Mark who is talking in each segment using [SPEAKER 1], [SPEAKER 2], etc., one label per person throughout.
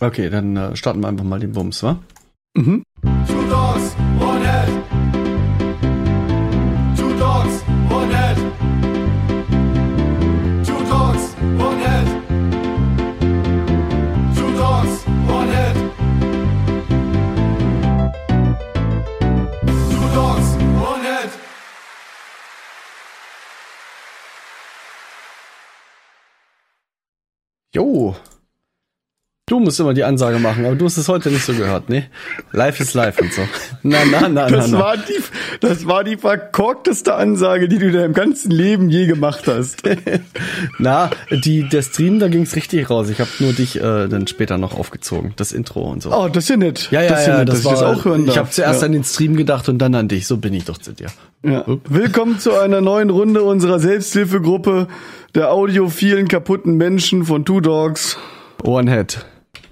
[SPEAKER 1] Okay, dann äh, starten wir einfach mal den Wumms, wa?
[SPEAKER 2] Mhm.
[SPEAKER 3] Two dogs, one head. Two dogs, one head. Two dogs, one head. Two dogs, one head. Two dogs, one head.
[SPEAKER 1] Jo. Du musst immer die Ansage machen, aber du hast es heute nicht so gehört, ne? Live ist live und so. Na, na, na,
[SPEAKER 2] Das
[SPEAKER 1] na, na.
[SPEAKER 2] war die, das war die verkorkteste Ansage, die du in deinem ganzen Leben je gemacht hast.
[SPEAKER 1] Na, die, der Stream, da ging's richtig raus. Ich habe nur dich äh, dann später noch aufgezogen, das Intro und so.
[SPEAKER 2] Oh, das ist ja nett.
[SPEAKER 1] ja, ja,
[SPEAKER 2] das
[SPEAKER 1] ja,
[SPEAKER 2] nett,
[SPEAKER 1] das
[SPEAKER 2] dass ich
[SPEAKER 1] war,
[SPEAKER 2] das auch hören
[SPEAKER 1] ich habe zuerst
[SPEAKER 2] ja.
[SPEAKER 1] an den Stream gedacht und dann an dich. So bin ich doch zu dir.
[SPEAKER 2] Ja. Willkommen zu einer neuen Runde unserer Selbsthilfegruppe der audiophilen kaputten Menschen von Two Dogs.
[SPEAKER 1] One Head.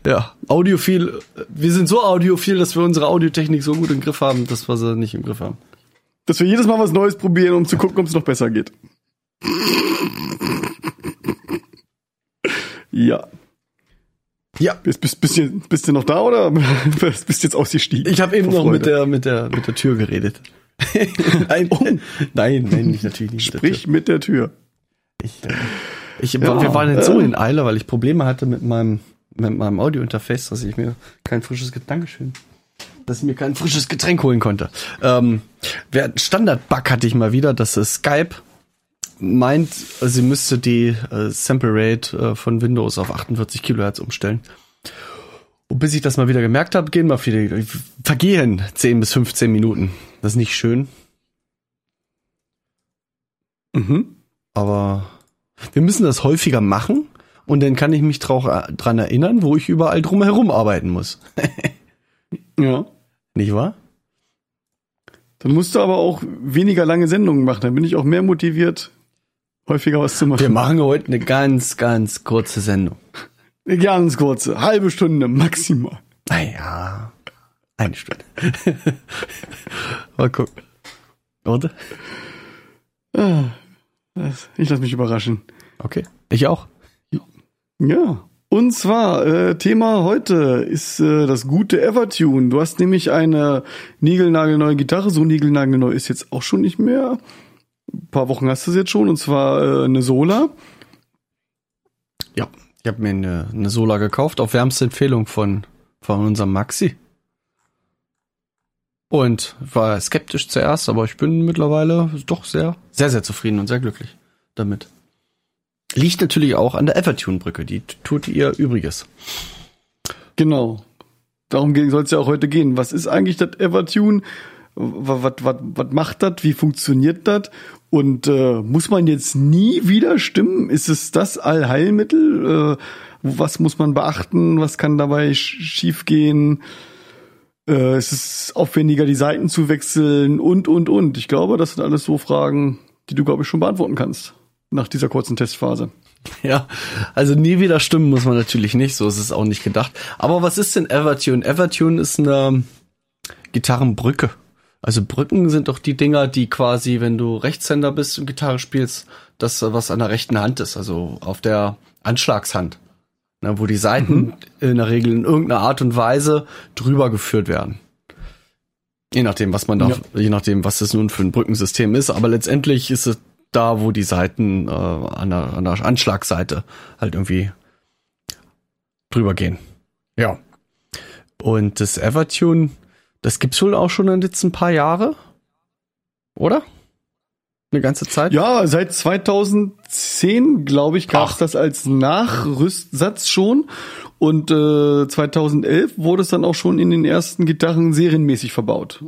[SPEAKER 1] Ja, audiophil. Wir sind so audiophil, dass wir unsere Audiotechnik so gut im Griff haben, dass wir sie nicht im Griff haben.
[SPEAKER 2] Dass wir jedes Mal was Neues probieren, um zu gucken, ob es noch besser geht. Ja.
[SPEAKER 1] Ja.
[SPEAKER 2] Bist, bist, bist, du, bist du noch da oder bist du jetzt ausgestiegen?
[SPEAKER 1] Ich habe eben noch mit der, mit der, mit der Tür geredet. nein, nein, nein, nicht natürlich nicht. mit der
[SPEAKER 2] Sprich mit der Tür.
[SPEAKER 1] Tür. Ich, äh, ich,
[SPEAKER 2] Ja,
[SPEAKER 1] wir waren jetzt so
[SPEAKER 2] äh.
[SPEAKER 1] in Eile, weil ich Probleme hatte mit meinem, mit meinem Audio-Interface, dass ich mir kein frisches Dankeschön, dass ich mir kein frisches Getränk holen konnte. Ähm, Standard-Bug hatte ich mal wieder, dass Skype meint, sie müsste die äh, Sample Rate äh, von Windows auf 48 Kilohertz umstellen. Und bis ich das mal wieder gemerkt habe, gehen mal viele, vergehen 10 bis 15 Minuten. Das ist nicht schön,
[SPEAKER 2] Mhm.
[SPEAKER 1] aber wir müssen das häufiger machen und dann kann ich mich trau- dran erinnern, wo ich überall drumherum arbeiten muss.
[SPEAKER 2] Ja.
[SPEAKER 1] Nicht wahr?
[SPEAKER 2] Dann musst du aber auch weniger lange Sendungen machen. Dann bin ich auch mehr motiviert, häufiger was zu machen.
[SPEAKER 1] Wir machen heute eine ganz, ganz kurze Sendung.
[SPEAKER 2] Eine Ganz kurze, halbe Stunde maximal.
[SPEAKER 1] Naja, eine Stunde. Mal gucken. Oder?
[SPEAKER 2] Ah, Ich lasse mich überraschen.
[SPEAKER 1] Okay. Ich auch.
[SPEAKER 2] Ja. Und zwar, äh, Thema heute ist äh, das gute Evertune. Du hast nämlich eine niegelnagelneue Gitarre. So niegelnagelneu ist jetzt auch schon nicht mehr. Ein paar Wochen hast du es jetzt schon. Und zwar äh, eine Sola.
[SPEAKER 1] Ja. Ich habe mir eine, eine Sola gekauft, auf wärmste Empfehlung von, von unserem Maxi. Und war skeptisch zuerst, aber ich bin mittlerweile doch sehr, sehr, sehr zufrieden und sehr glücklich damit. Liegt natürlich auch an der Evertune-Brücke, die tut ihr Übriges.
[SPEAKER 2] Genau. Darum soll es ja auch heute gehen. Was ist eigentlich das Evertune? Was, was, was, was macht das? Wie funktioniert das? Und äh, muss man jetzt nie wieder stimmen? Ist es das Allheilmittel? Äh, was muss man beachten? Was kann dabei sch- schiefgehen? Äh, es ist aufwendiger, die Seiten zu wechseln und, und, und. Ich glaube, das sind alles so Fragen, die du, glaube ich, schon beantworten kannst nach dieser kurzen Testphase.
[SPEAKER 1] Ja, also nie wieder stimmen muss man natürlich nicht, so ist es auch nicht gedacht. Aber was ist denn Evertune? Evertune ist eine Gitarrenbrücke. Also Brücken sind doch die Dinger, die quasi, wenn du Rechtshänder bist und Gitarre spielst, das was an der rechten Hand ist, also auf der Anschlagshand. Na, wo die Saiten in der Regel in irgendeiner Art und Weise drüber geführt werden. Je nachdem, was man da, je nachdem, was das nun für ein Brückensystem ist, aber letztendlich ist es da, wo die Seiten äh, an, der, an der Anschlagseite halt irgendwie drüber gehen. Ja. Und das Evertune, das gibt's wohl auch schon jetzt ein paar Jahre, oder? Eine ganze Zeit?
[SPEAKER 2] Ja, seit 2010, glaube ich, gab es
[SPEAKER 1] Ach.
[SPEAKER 2] das als Nachrüstsatz schon. Und äh, 2011 wurde es dann auch schon in den ersten Gitarren serienmäßig verbaut.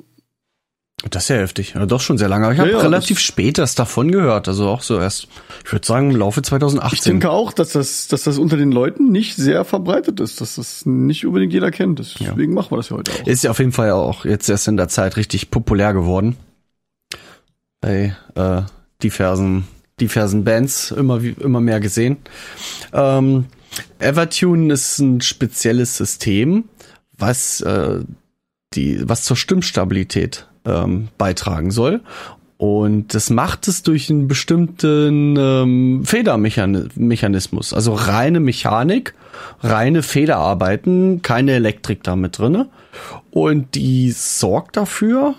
[SPEAKER 1] Das ist ja heftig. Ja, doch schon sehr lange. Aber ich
[SPEAKER 2] Ja,
[SPEAKER 1] habe
[SPEAKER 2] ja,
[SPEAKER 1] relativ spät erst davon gehört. Also auch so erst, ich würde sagen, im Laufe
[SPEAKER 2] Ich
[SPEAKER 1] 2018.
[SPEAKER 2] denke auch, dass das, dass das unter den Leuten nicht sehr verbreitet ist, dass das nicht unbedingt jeder kennt. Deswegen machen wir das ja heute auch.
[SPEAKER 1] Ist ja auf jeden Fall auch jetzt erst in der Zeit richtig populär geworden. Bei äh, diversen, diversen Bands immer, immer mehr gesehen. Ähm, Evertune ist ein spezielles System, was, äh, die, was zur Stimmstabilität ähm, beitragen soll. Und das macht es durch einen bestimmten ähm, Federmechanismus, also reine Mechanik, reine Federarbeiten, keine Elektrik da mit drinne. Und die sorgt dafür,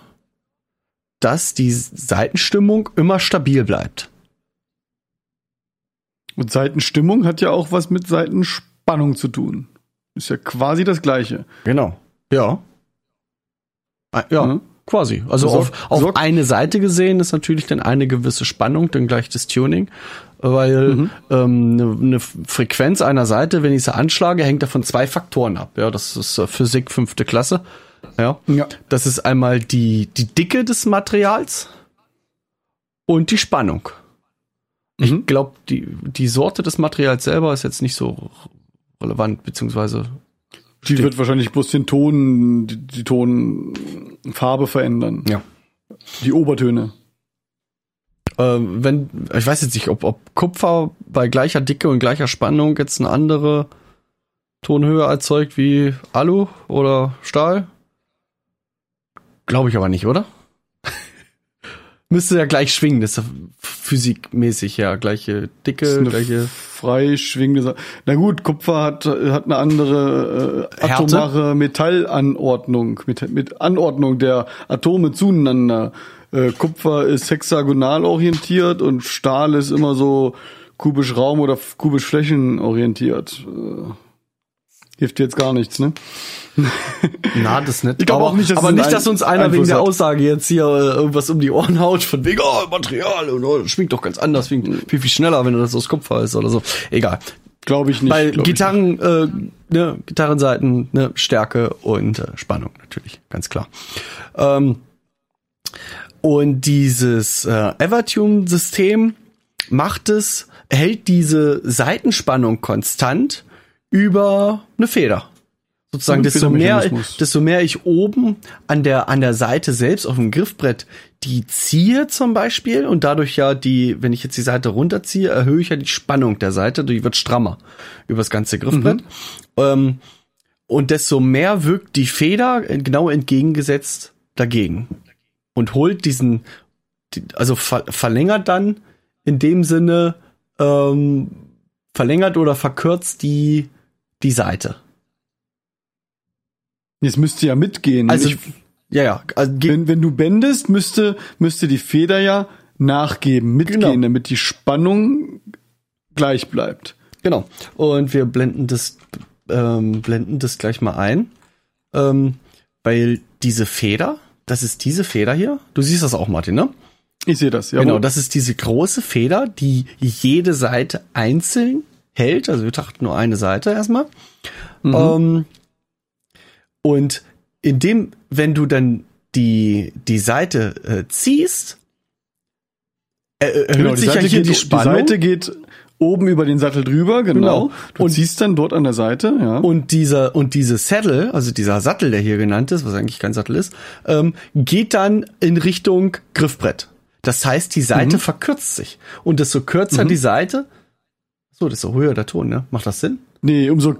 [SPEAKER 1] dass die Seitenstimmung immer stabil bleibt.
[SPEAKER 2] Und Seitenstimmung hat ja auch was mit Seitenspannung zu tun. Ist ja quasi das Gleiche.
[SPEAKER 1] Genau. Ja. Ah, Ja,
[SPEAKER 2] Mhm.
[SPEAKER 1] Quasi. Also
[SPEAKER 2] Sorgt-
[SPEAKER 1] auf, auf
[SPEAKER 2] sorgt-
[SPEAKER 1] eine Seite gesehen ist natürlich dann eine gewisse Spannung, dann gleich das Tuning. Weil
[SPEAKER 2] Mhm.
[SPEAKER 1] ähm, eine, eine Frequenz einer Seite, wenn ich sie anschlage, hängt davon zwei Faktoren ab. Ja, das ist äh, Physik fünfte Klasse. Ja.
[SPEAKER 2] Ja.
[SPEAKER 1] Das ist einmal die, die Dicke des Materials und die Spannung. Ich
[SPEAKER 2] Mhm.
[SPEAKER 1] glaube, die, die Sorte des Materials selber ist jetzt nicht so relevant, beziehungsweise
[SPEAKER 2] Die wird wahrscheinlich bloß den Ton, die, die Tonfarbe verändern.
[SPEAKER 1] ja.
[SPEAKER 2] Die Obertöne.
[SPEAKER 1] Ähm, wenn, ich weiß jetzt nicht, ob, ob Kupfer bei gleicher Dicke und gleicher Spannung jetzt eine andere Tonhöhe erzeugt wie Alu oder Stahl. Glaube ich aber nicht, oder? Müsste ja gleich schwingen, das ist ja physikmäßig ja gleiche Dicke, gleiche.
[SPEAKER 2] frei schwingende Sache. Na gut, Kupfer hat, hat eine andere äh,
[SPEAKER 1] Härte?
[SPEAKER 2] atomare Metallanordnung, mit, mit Anordnung der Atome zueinander. Äh, Kupfer ist hexagonal orientiert und Stahl ist immer so kubisch Raum oder kubisch Flächen orientiert. Äh, hilft jetzt gar nichts, ne?
[SPEAKER 1] Na, das nicht.
[SPEAKER 2] Ich glaub
[SPEAKER 1] aber
[SPEAKER 2] auch nicht, dass
[SPEAKER 1] aber nicht, dass uns einer
[SPEAKER 2] Einfluss
[SPEAKER 1] wegen der
[SPEAKER 2] hat.
[SPEAKER 1] Aussage jetzt hier äh, irgendwas um die Ohren haut, von wegen, oh, Material und oh, das schwingt doch ganz anders, schwingt viel, viel schneller, wenn das aus Kupfer ist oder so. Egal.
[SPEAKER 2] Glaube ich nicht. Ich
[SPEAKER 1] Gitarren, äh, ne, Gitarrenseiten, ne, Stärke und äh, Spannung natürlich, ganz klar. Ähm, und dieses äh, Evertune-System macht es, hält diese Seitenspannung konstant über eine Feder. Sozusagen, desto mehr, desto mehr ich oben an der, an der Seite selbst auf dem Griffbrett die ziehe zum Beispiel und dadurch ja die, wenn ich jetzt die Seite runterziehe, erhöhe ich ja die Spannung der Seite, die wird strammer über das ganze Griffbrett. Ähm, und desto mehr wirkt die Feder genau entgegengesetzt dagegen und holt diesen, die- also ver verlängert dann in dem Sinne, ähm, verlängert oder verkürzt die, die Seite.
[SPEAKER 2] Es müsste ja mitgehen.
[SPEAKER 1] Also,
[SPEAKER 2] ich,
[SPEAKER 1] ja, ja, also
[SPEAKER 2] wenn, wenn du bändest, müsste, müsste die Feder ja nachgeben, mitgehen,
[SPEAKER 1] Genau.
[SPEAKER 2] damit die Spannung gleich bleibt.
[SPEAKER 1] genau. Und wir blenden das, ähm, blenden das gleich mal ein, ähm, weil diese Feder, das ist diese Feder hier. Du siehst das auch, Martin, ne?
[SPEAKER 2] Ich sehe das, ja.
[SPEAKER 1] Genau, das ist diese große Feder, die jede Seite einzeln hält. Also wir betrachten nur eine Seite erstmal.
[SPEAKER 2] Mhm.
[SPEAKER 1] Ähm, und indem, wenn du dann die, die Seite äh, ziehst, äh, erhöht
[SPEAKER 2] genau, die
[SPEAKER 1] sich ja
[SPEAKER 2] Seite,
[SPEAKER 1] hier
[SPEAKER 2] geht,
[SPEAKER 1] die Spannung.
[SPEAKER 2] die Seite geht oben über den Sattel drüber, genau.
[SPEAKER 1] Genau.
[SPEAKER 2] Du
[SPEAKER 1] Und-
[SPEAKER 2] ziehst dann dort an der Seite, ja.
[SPEAKER 1] Und dieser und diese Saddle, also dieser Sattel, der hier genannt ist, was eigentlich kein Sattel ist, ähm, geht dann in Richtung Griffbrett. Das heißt, die Seite
[SPEAKER 2] Mhm.
[SPEAKER 1] verkürzt sich. Und desto kürzer die Seite, so, desto höher der Ton, ne? Macht das Sinn?
[SPEAKER 2] nee, umso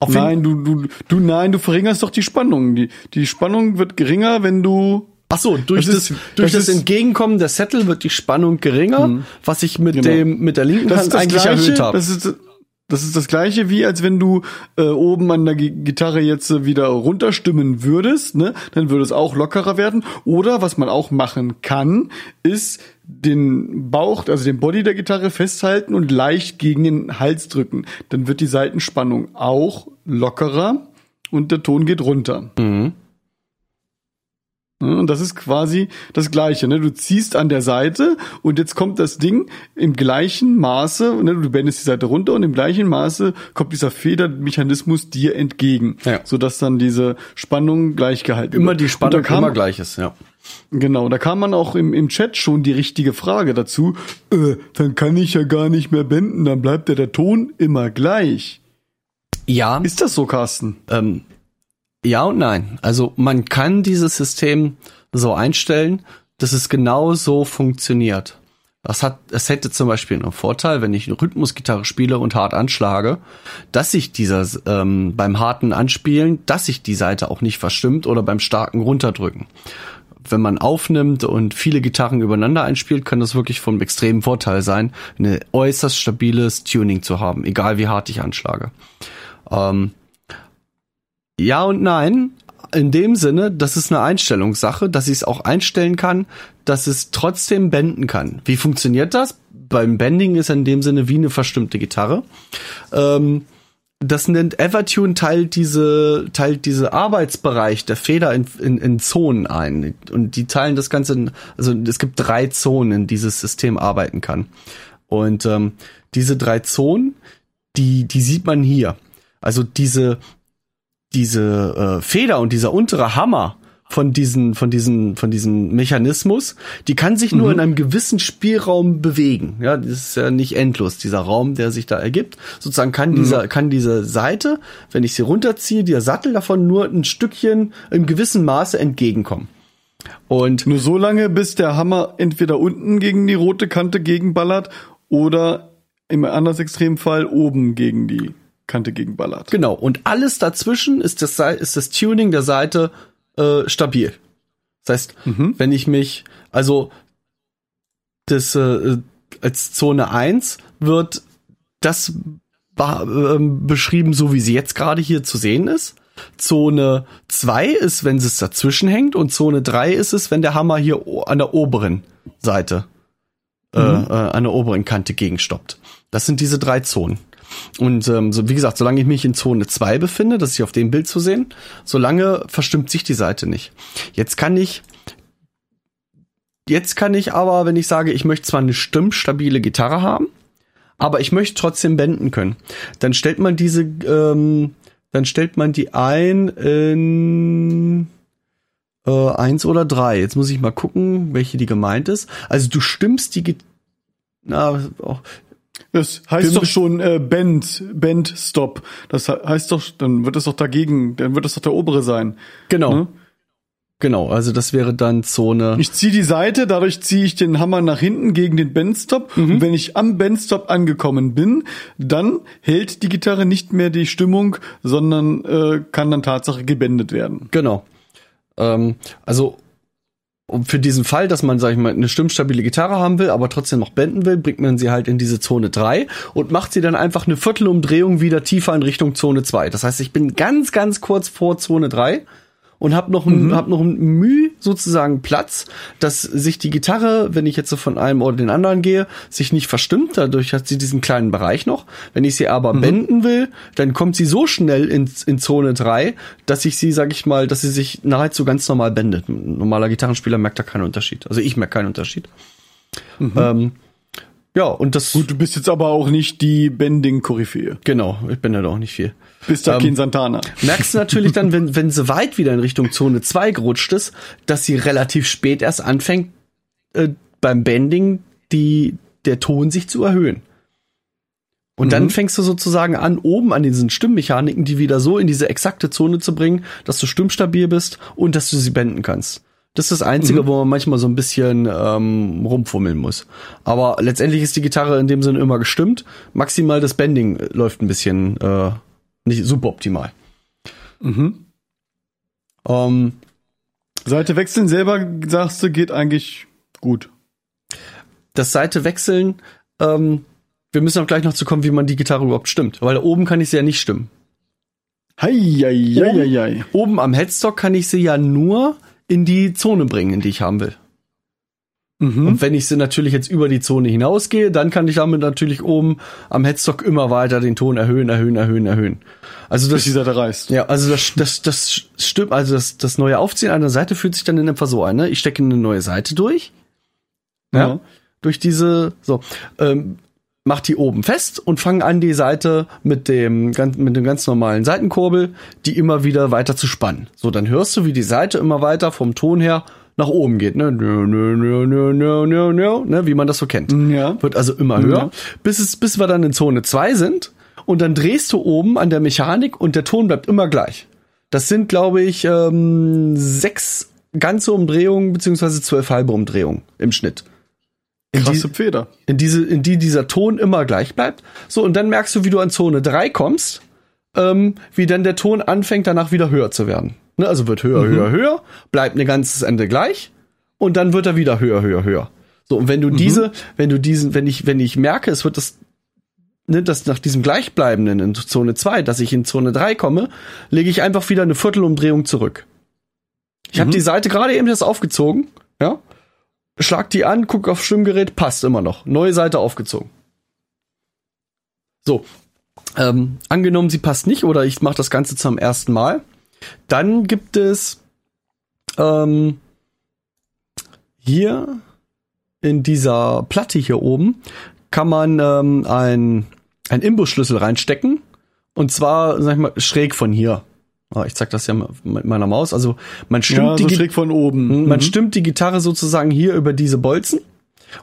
[SPEAKER 1] Auf
[SPEAKER 2] Nein, du, du, du, nein, du verringerst doch die Spannung. Die, die Spannung wird geringer, wenn du.
[SPEAKER 1] Ach so, durch
[SPEAKER 2] Das
[SPEAKER 1] das,
[SPEAKER 2] ist-
[SPEAKER 1] durch
[SPEAKER 2] das
[SPEAKER 1] das, Entgegenkommen der Settle wird die Spannung geringer, was ich mit
[SPEAKER 2] Genau.
[SPEAKER 1] dem mit der linken
[SPEAKER 2] Das
[SPEAKER 1] Hand eigentlich
[SPEAKER 2] Gleiche.
[SPEAKER 1] erhöht habe.
[SPEAKER 2] Das ist, das ist das Gleiche, wie als wenn du äh, oben an der Gi- Gitarre jetzt äh, wieder runterstimmen würdest, ne? Dann würde es auch lockerer werden. Oder was man auch machen kann, ist den Bauch, also den Body der Gitarre festhalten und leicht gegen den Hals drücken. Dann wird die Seitenspannung auch lockerer und der Ton geht runter.
[SPEAKER 1] Mhm.
[SPEAKER 2] Ja, Und das ist quasi das Gleiche. Ne? Du ziehst an der Seite und jetzt kommt das Ding im gleichen Maße, ne? du bändest die Seite runter und im gleichen Maße kommt dieser Federmechanismus dir entgegen,
[SPEAKER 1] Ja.
[SPEAKER 2] sodass dann diese Spannung gleich gehalten
[SPEAKER 1] Immer
[SPEAKER 2] wird.
[SPEAKER 1] die
[SPEAKER 2] Und
[SPEAKER 1] Spannung
[SPEAKER 2] kam,
[SPEAKER 1] immer gleich ist, ja.
[SPEAKER 2] Genau, da kam man auch im, im Chat schon die richtige Frage dazu. Äh, dann kann ich ja gar nicht mehr bänden, dann bleibt ja der Ton immer gleich.
[SPEAKER 1] Ja,
[SPEAKER 2] Ist das so, Carsten?
[SPEAKER 1] Ähm, ja und nein. Also man kann dieses System so einstellen, dass es genau so funktioniert. Das hat, es hätte zum Beispiel einen Vorteil, wenn ich eine Rhythmusgitarre spiele und hart anschlage, dass sich dieser ähm, beim harten Anspielen, dass sich die Seite auch nicht verstimmt oder beim starken runterdrücken. wenn man aufnimmt und viele Gitarren übereinander einspielt, kann das wirklich von extremem Vorteil sein, eine äußerst stabiles Tuning zu haben, egal wie hart ich anschlage. Ähm, ja und nein. In dem Sinne, das ist eine Einstellungssache, dass ich es auch einstellen kann, dass es trotzdem benden kann. Wie funktioniert das? Beim Bending ist in dem Sinne wie eine verstimmte Gitarre. Ähm, das nennt Evertune teilt diese teilt diese Arbeitsbereich der Feder in, in, in Zonen ein und die teilen das Ganze in, also es gibt drei Zonen in dieses System arbeiten kann und ähm, diese drei Zonen die die sieht man hier also diese diese äh, Feder und dieser untere Hammer von diesen, von diesen, von diesem Mechanismus, die kann sich nur
[SPEAKER 2] Mhm.
[SPEAKER 1] in einem gewissen Spielraum bewegen. Ja, das ist ja nicht endlos, dieser Raum, der sich da ergibt. Sozusagen kann dieser, kann diese Seite, wenn ich sie runterziehe, der Sattel davon nur ein Stückchen im gewissen Maße entgegenkommen. Und
[SPEAKER 2] Nur so lange, bis der Hammer entweder unten gegen die rote Kante gegenballert oder im anders Extremfall oben gegen die Kante gegenballert.
[SPEAKER 1] Genau. Und alles dazwischen ist das, ist das Tuning der Seite äh, stabil. Das heißt, wenn ich mich, also das äh, als Zone 1 wird das ähm, beschrieben, so wie sie jetzt gerade hier zu sehen ist. Zone 2 ist, wenn es dazwischen hängt und Zone 3 ist es, wenn der Hammer hier an der oberen Seite, äh, äh, an der oberen Kante gegenstoppt. Das sind diese drei Zonen. Und ähm, so, wie gesagt, solange ich mich in Zone 2 befinde, das ist hier auf dem Bild zu sehen, solange verstimmt sich die Seite nicht. Jetzt kann ich Jetzt kann ich aber, wenn ich sage, ich möchte zwar eine stimmstabile Gitarre haben, aber ich möchte trotzdem benden können, dann stellt man diese, ähm, dann stellt man die ein in äh, eins oder drei. Jetzt muss ich mal gucken, welche die gemeint ist. Also du stimmst die Gitarre. Na,
[SPEAKER 2] Das heißt doch schon äh, Bend, Bend, Stop. Das he- heißt doch, dann wird es doch dagegen, dann wird es doch der obere sein.
[SPEAKER 1] genau.
[SPEAKER 2] Ne?
[SPEAKER 1] Genau, also das wäre dann Zone.
[SPEAKER 2] Ich ziehe die Seite, dadurch ziehe ich den Hammer nach hinten gegen den Bendstop. Und wenn ich am Bendstop angekommen bin, dann hält die Gitarre nicht mehr die Stimmung, sondern äh, kann dann Tatsache gebändet werden.
[SPEAKER 1] Genau. Ähm, also um für diesen Fall, dass man, sag ich mal, eine stimmstabile Gitarre haben will, aber trotzdem noch benden will, bringt man sie halt in diese Zone 3 und macht sie dann einfach eine Viertelumdrehung wieder tiefer in Richtung Zone 2. Das heißt, ich bin ganz, ganz kurz vor Zone 3 und habe noch, ein, hab noch ein Mühe sozusagen Platz, dass sich die Gitarre, wenn ich jetzt so von einem oder den anderen gehe, sich nicht verstimmt. Dadurch hat sie diesen kleinen Bereich noch. Wenn ich sie aber benden will, dann kommt sie so schnell in, in Zone 3, dass ich sie, sag ich mal, dass sie sich nahezu ganz normal bendet. Ein normaler Gitarrenspieler merkt da keinen Unterschied. Also ich merke keinen Unterschied. Ähm, ja, und das,
[SPEAKER 2] Gut, du bist jetzt aber auch nicht die Bending-Koryphäe.
[SPEAKER 1] genau, ich bin ja doch nicht viel.
[SPEAKER 2] Bist da
[SPEAKER 1] Ähm,
[SPEAKER 2] kein Santana.
[SPEAKER 1] merkst du natürlich dann, wenn, wenn sie weit wieder in Richtung Zone 2 gerutscht ist, dass sie relativ spät erst anfängt, äh, beim Bending die, der Ton sich zu erhöhen. Und dann fängst du sozusagen an, oben an diesen Stimmmechaniken, die wieder so in diese exakte Zone zu bringen, dass du stimmstabil bist und dass du sie benden kannst. Das ist das Einzige, wo man manchmal so ein bisschen ähm, rumfummeln muss. Aber letztendlich ist die Gitarre in dem Sinne immer gestimmt. Maximal das Bending läuft ein bisschen äh, nicht super optimal.
[SPEAKER 2] Mhm.
[SPEAKER 1] Ähm,
[SPEAKER 2] Seite wechseln selber, sagst du, geht eigentlich gut.
[SPEAKER 1] das Seite wechseln, ähm, wir müssen auch gleich noch zu kommen, wie man die Gitarre überhaupt stimmt. Weil oben kann ich sie ja nicht stimmen.
[SPEAKER 2] Hei, hei, hei, hei, hei.
[SPEAKER 1] Oben am Headstock kann ich sie ja nur in die Zone bringen, in die ich haben will.
[SPEAKER 2] Mhm.
[SPEAKER 1] Und wenn ich sie natürlich jetzt über die Zone hinausgehe, dann kann ich damit natürlich oben am Headstock immer weiter den Ton erhöhen, erhöhen, erhöhen, erhöhen. Also
[SPEAKER 2] Bis
[SPEAKER 1] das,
[SPEAKER 2] die Seite reißt.
[SPEAKER 1] ja, also das, das, das stimmt, also das, das neue Aufziehen einer Seite fühlt sich dann in etwa so an, ne? Ich stecke eine neue Seite durch, ja, durch diese, so, ähm, mach die oben fest und fange an, die Seite mit dem, ganz- mit dem ganz normalen Seitenkurbel, die immer wieder weiter zu spannen. So, dann hörst du, wie die Seite immer weiter vom Ton her nach oben geht, ne? Nö, nö, nö, nö, nö, nö, nö, ne? Wie man das so kennt.
[SPEAKER 2] Ja.
[SPEAKER 1] Wird also immer höher,
[SPEAKER 2] Ja.
[SPEAKER 1] bis es, bis wir dann in Zone 2 sind und dann drehst du oben an der Mechanik und der Ton bleibt immer gleich. Das sind, glaube ich, ähm, sechs ganze Umdrehungen beziehungsweise zwölf halbe Umdrehungen im Schnitt. In die-
[SPEAKER 2] Krasse Feder.
[SPEAKER 1] in diese, in die dieser Ton immer gleich bleibt. So, und dann merkst du, wie du an Zone 3 kommst, ähm, wie dann der Ton anfängt, danach wieder höher zu werden. Ne, also wird höher, höher, höher, bleibt ein ganzes Ende gleich und dann wird er wieder höher, höher, höher. So, und wenn du diese, wenn du diesen, wenn ich, wenn ich merke, es wird das, ne, das nach diesem Gleichbleibenden in Zone 2, dass ich in Zone 3 komme, lege ich einfach wieder eine Viertelumdrehung zurück. Ich habe die Seite gerade eben erst aufgezogen, ja, schlag die an, guck aufs Stimmgerät, passt immer noch. Neue Seite aufgezogen. So, ähm, angenommen, sie passt nicht oder ich mache das Ganze zum ersten Mal, dann gibt es ähm, hier in dieser Platte hier oben kann man ähm, ein, ein Imbusschlüssel reinstecken und zwar, sag ich mal, schräg von hier. Ah, Ich zeig das ja mit meiner Maus. Also man stimmt
[SPEAKER 2] Ja,
[SPEAKER 1] die
[SPEAKER 2] so
[SPEAKER 1] Gi-
[SPEAKER 2] schräg von oben.
[SPEAKER 1] man
[SPEAKER 2] Mhm.
[SPEAKER 1] stimmt die Gitarre sozusagen hier über diese Bolzen